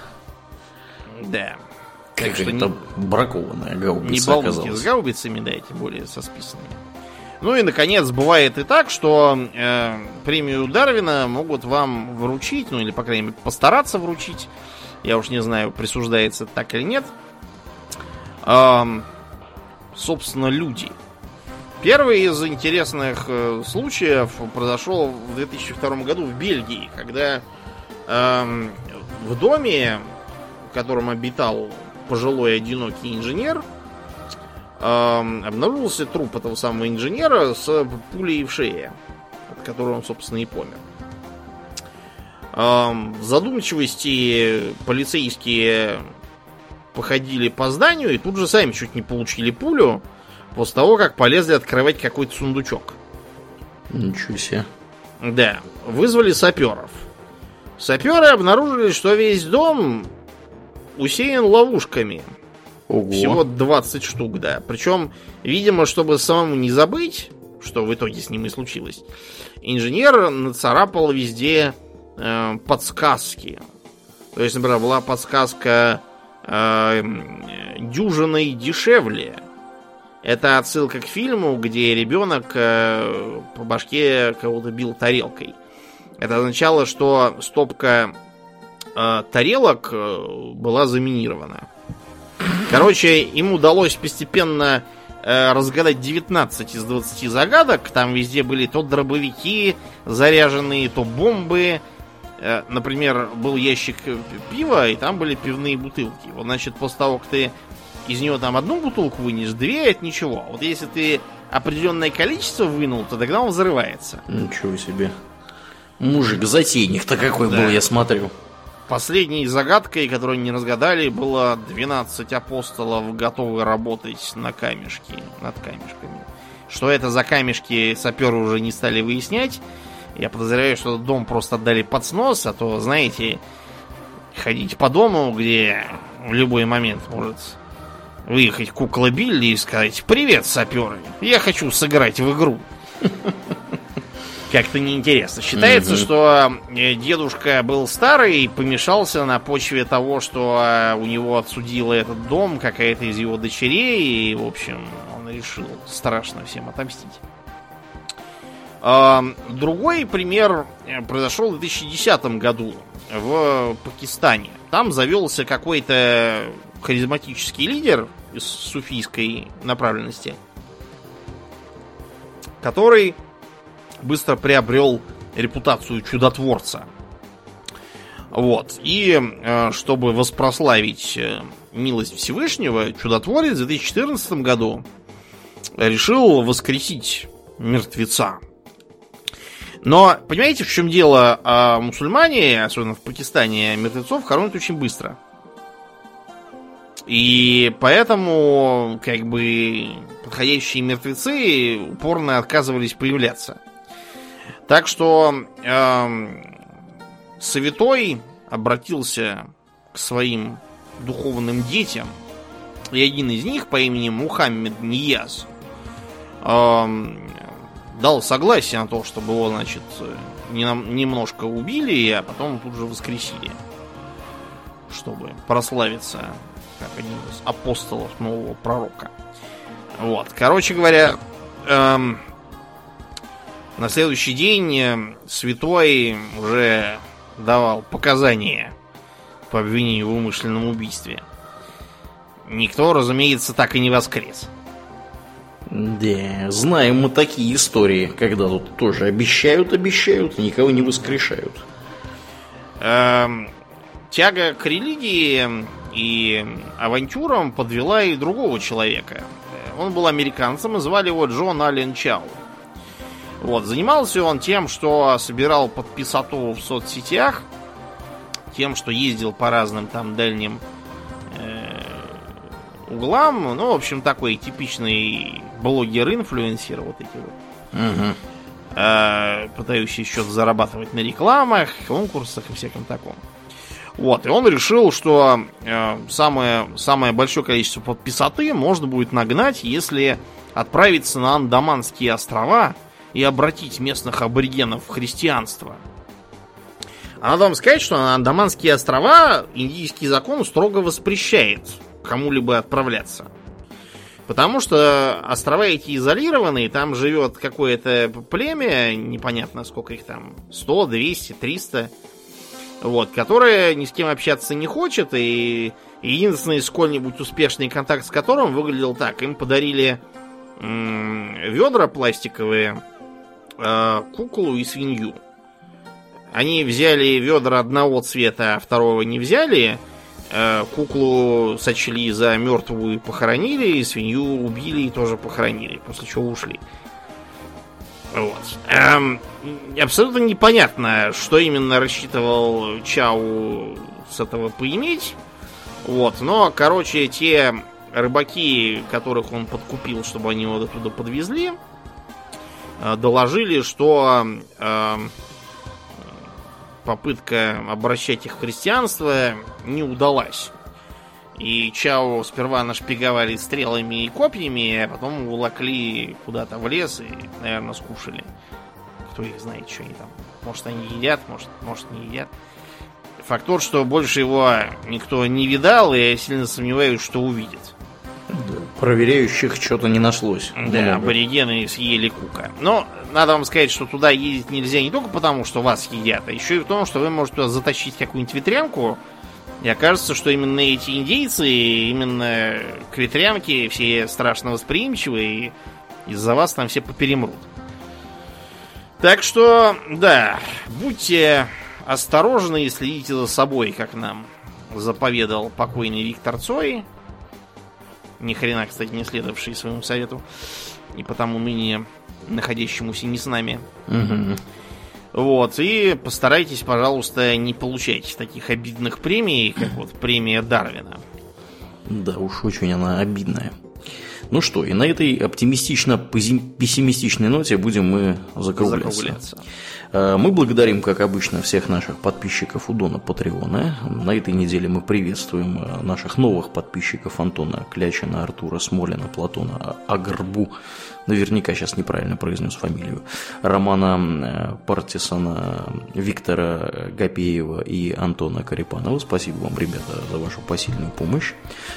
Да. Как же это не- бракованная Не гаубица балуйтесь с оказалась. гаубицами, да, тем более со списанными. Ну и, наконец, бывает и так, что э, премию Дарвина могут вам вручить, ну или, по крайней мере, постараться вручить. Я уж не знаю, присуждается так или нет. Ам, собственно, люди. Первый из интересных э, случаев произошел в 2002 году в Бельгии, когда эм, в доме, в котором обитал пожилой одинокий инженер, эм, обнаружился труп этого самого инженера с пулей в шее, от которой он, собственно, и помер. Эм, в задумчивости полицейские походили по зданию и тут же сами чуть не получили пулю после того, как полезли открывать какой-то сундучок. Ничего себе. Да, вызвали саперов. Саперы обнаружили, что весь дом усеян ловушками. Ого. Всего 20 штук, да. Причем, видимо, чтобы самому не забыть, что в итоге с ним и случилось, инженер нацарапал везде э, подсказки. То есть, например, была подсказка э, дюжиной дешевле. Это отсылка к фильму, где ребенок э, по башке кого-то бил тарелкой. Это означало, что стопка э, тарелок э, была заминирована. Короче, им удалось постепенно э, разгадать 19 из 20 загадок. Там везде были то дробовики заряженные, то бомбы. Э, например, был ящик пива, и там были пивные бутылки. Вот, значит, после того, как ты из него там одну бутылку вынешь, две это ничего. Вот если ты определенное количество вынул, то тогда он взрывается. Ничего себе. Мужик-затейник-то какой да. был, я смотрю. Последней загадкой, которую не разгадали, было 12 апостолов, готовы работать на камешке, над камешками. Что это за камешки, саперы уже не стали выяснять. Я подозреваю, что дом просто отдали под снос, а то, знаете, ходить по дому, где в любой момент может выехать кукла Билли и сказать «Привет, саперы, я хочу сыграть в игру». Как-то неинтересно. Считается, что э, дедушка был старый и помешался на почве того, что э, у него отсудила этот дом какая-то из его дочерей, и, в общем, он решил страшно всем отомстить. Другой пример э, произошел в 2010 году в Пакистане. Там завелся какой-то харизматический лидер из суфийской направленности, который быстро приобрел репутацию чудотворца. Вот. И э, чтобы воспрославить э, милость Всевышнего, чудотворец в 2014 году решил воскресить мертвеца. Но, понимаете, в чем дело? А мусульмане, особенно в Пакистане, мертвецов хоронят очень быстро. И поэтому, как бы, подходящие мертвецы упорно отказывались появляться. Так что э, Святой обратился к своим духовным детям, и один из них по имени Мухаммед Нияз э, дал согласие на то, чтобы его, значит, немножко убили, а потом тут же воскресили, чтобы прославиться как один из апостолов нового пророка. Вот, короче говоря, эм, на следующий день э, святой уже давал показания по обвинению в умышленном убийстве. Никто, разумеется, так и не воскрес. Да, знаем мы такие истории, когда тут тоже обещают, обещают, и никого не воскрешают. Эм, тяга к религии и авантюрам подвела и другого человека. Он был американцем, и звали его Джон Аллен Чау. Вот, занимался он тем, что собирал подписату в соцсетях, тем, что ездил по разным там дальним э, углам. Ну, в общем, такой типичный блогер-инфлюенсер вот эти вот. Угу. Э, пытающий что-то зарабатывать на рекламах, конкурсах и всяком таком. Вот, и он решил, что э, самое, самое большое количество подписоты можно будет нагнать, если отправиться на Андаманские острова и обратить местных аборигенов в христианство. А надо вам сказать, что на Андаманские острова индийский закон строго воспрещает кому-либо отправляться. Потому что острова эти изолированные, там живет какое-то племя, непонятно сколько их там, 100, 200, 300, вот, которое ни с кем общаться не хочет, и единственный сколь-нибудь успешный контакт с которым выглядел так. Им подарили м- ведра пластиковые, куклу и свинью. Они взяли ведра одного цвета, а второго не взяли. Э, куклу сочли за мертвую и похоронили, и свинью убили и тоже похоронили, после чего ушли. Вот. Эм, абсолютно непонятно, что именно рассчитывал Чау с этого поиметь. Вот, но, короче, те рыбаки, которых он подкупил, чтобы они его оттуда подвезли, Э, доложили, что э, попытка обращать их в христианство не удалась. И Чао сперва нашпиговали стрелами и копьями, а потом улокли куда-то в лес и, наверное, скушали. Кто их знает, что они там. Может, они едят, может, может не едят. Факт тот, что больше его никто не видал, и я сильно сомневаюсь, что увидит. Проверяющих что-то не нашлось. Да, много. аборигены съели кука. Но надо вам сказать, что туда ездить нельзя не только потому, что вас едят, а еще и потому, что вы можете туда затащить какую-нибудь ветрянку, И окажется, что именно эти индейцы, именно критрянки все страшно восприимчивы, и из-за вас там все поперемрут. Так что, да, будьте осторожны и следите за собой, как нам заповедал покойный Виктор Цой. Ни хрена, кстати, не следовавший своему совету. И потому ныне находящемуся не с нами. Мгм. Вот, и постарайтесь, пожалуйста, не получать таких обидных премий, как вот премия Дарвина. Да уж очень она обидная. Ну что, и на этой оптимистично-пессимистичной ноте будем мы закругляться. Закругляться. Э, Мы благодарим, как обычно, всех наших подписчиков у Дона Патреона. На этой неделе мы приветствуем э, наших новых подписчиков Антона Клячина, Артура Смолина, Платона Агрбу. Наверняка сейчас неправильно произнес фамилию. Романа э, Партисона, Виктора Гапеева и Антона Карипанова. Спасибо вам, ребята, за вашу посильную помощь.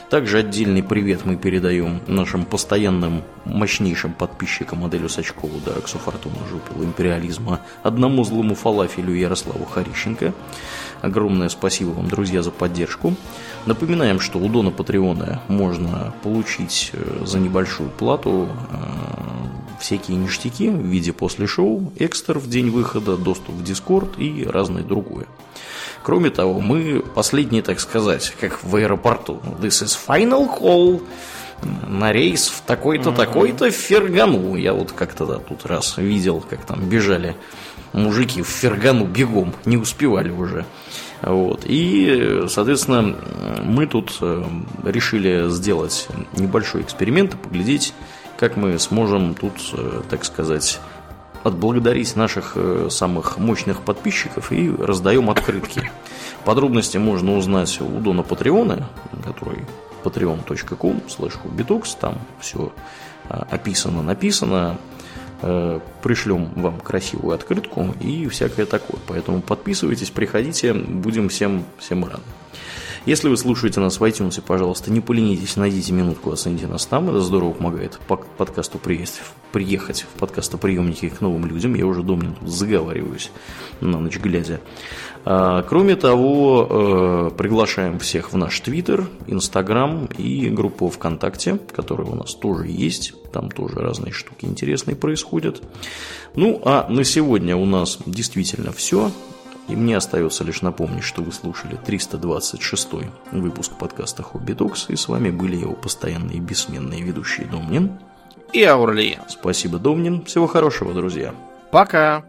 Также отдельный привет мы передаем нашим постоянным мощнейшим подписчикам Аделю Сачкову, Дараксу Фортуну Жупилу, Империализма, одному злому фалафелю Ярославу Харищенко. Огромное спасибо вам, друзья, за поддержку. Напоминаем, что у Дона Патреона можно получить э, за небольшую плату э, всякие ништяки в виде после шоу, экстр в день выхода, доступ в Дискорд и разное другое. Кроме того, мы последний, так сказать, как в аэропорту. This is final call на рейс в такой-то, такой-то Фергану. Я вот как-то да, тут раз видел, как там бежали мужики в Фергану бегом, не успевали уже. Вот. И, соответственно, мы тут э, решили сделать небольшой эксперимент и поглядеть, как мы сможем тут, э, так сказать, отблагодарить наших э, самых мощных подписчиков и раздаем открытки. Подробности можно узнать у Дона Патреона, который patreon.com slash там все описано, написано. Э, Пришлем вам красивую открытку и всякое такое. Поэтому подписывайтесь, приходите, будем всем, всем рады. Если вы слушаете нас в iTunes, пожалуйста, не поленитесь, найдите минутку, оцените нас там. Это здорово помогает подкасту приехать, приехать в подкастоприемники к новым людям. Я уже тут заговариваюсь на ночь глядя. А, Кроме того, э, приглашаем всех в наш Твиттер, Инстаграм и группу ВКонтакте, которая у нас тоже есть. Там тоже разные штуки интересные происходят. Ну, а на сегодня у нас действительно все. И мне остается лишь напомнить, что вы слушали 326 выпуск подкаста «Хобби Токс», и с вами были его постоянные и бессменные ведущие Домнин. И Аурлиен. Спасибо, Домнин. Всего хорошего, друзья. Пока.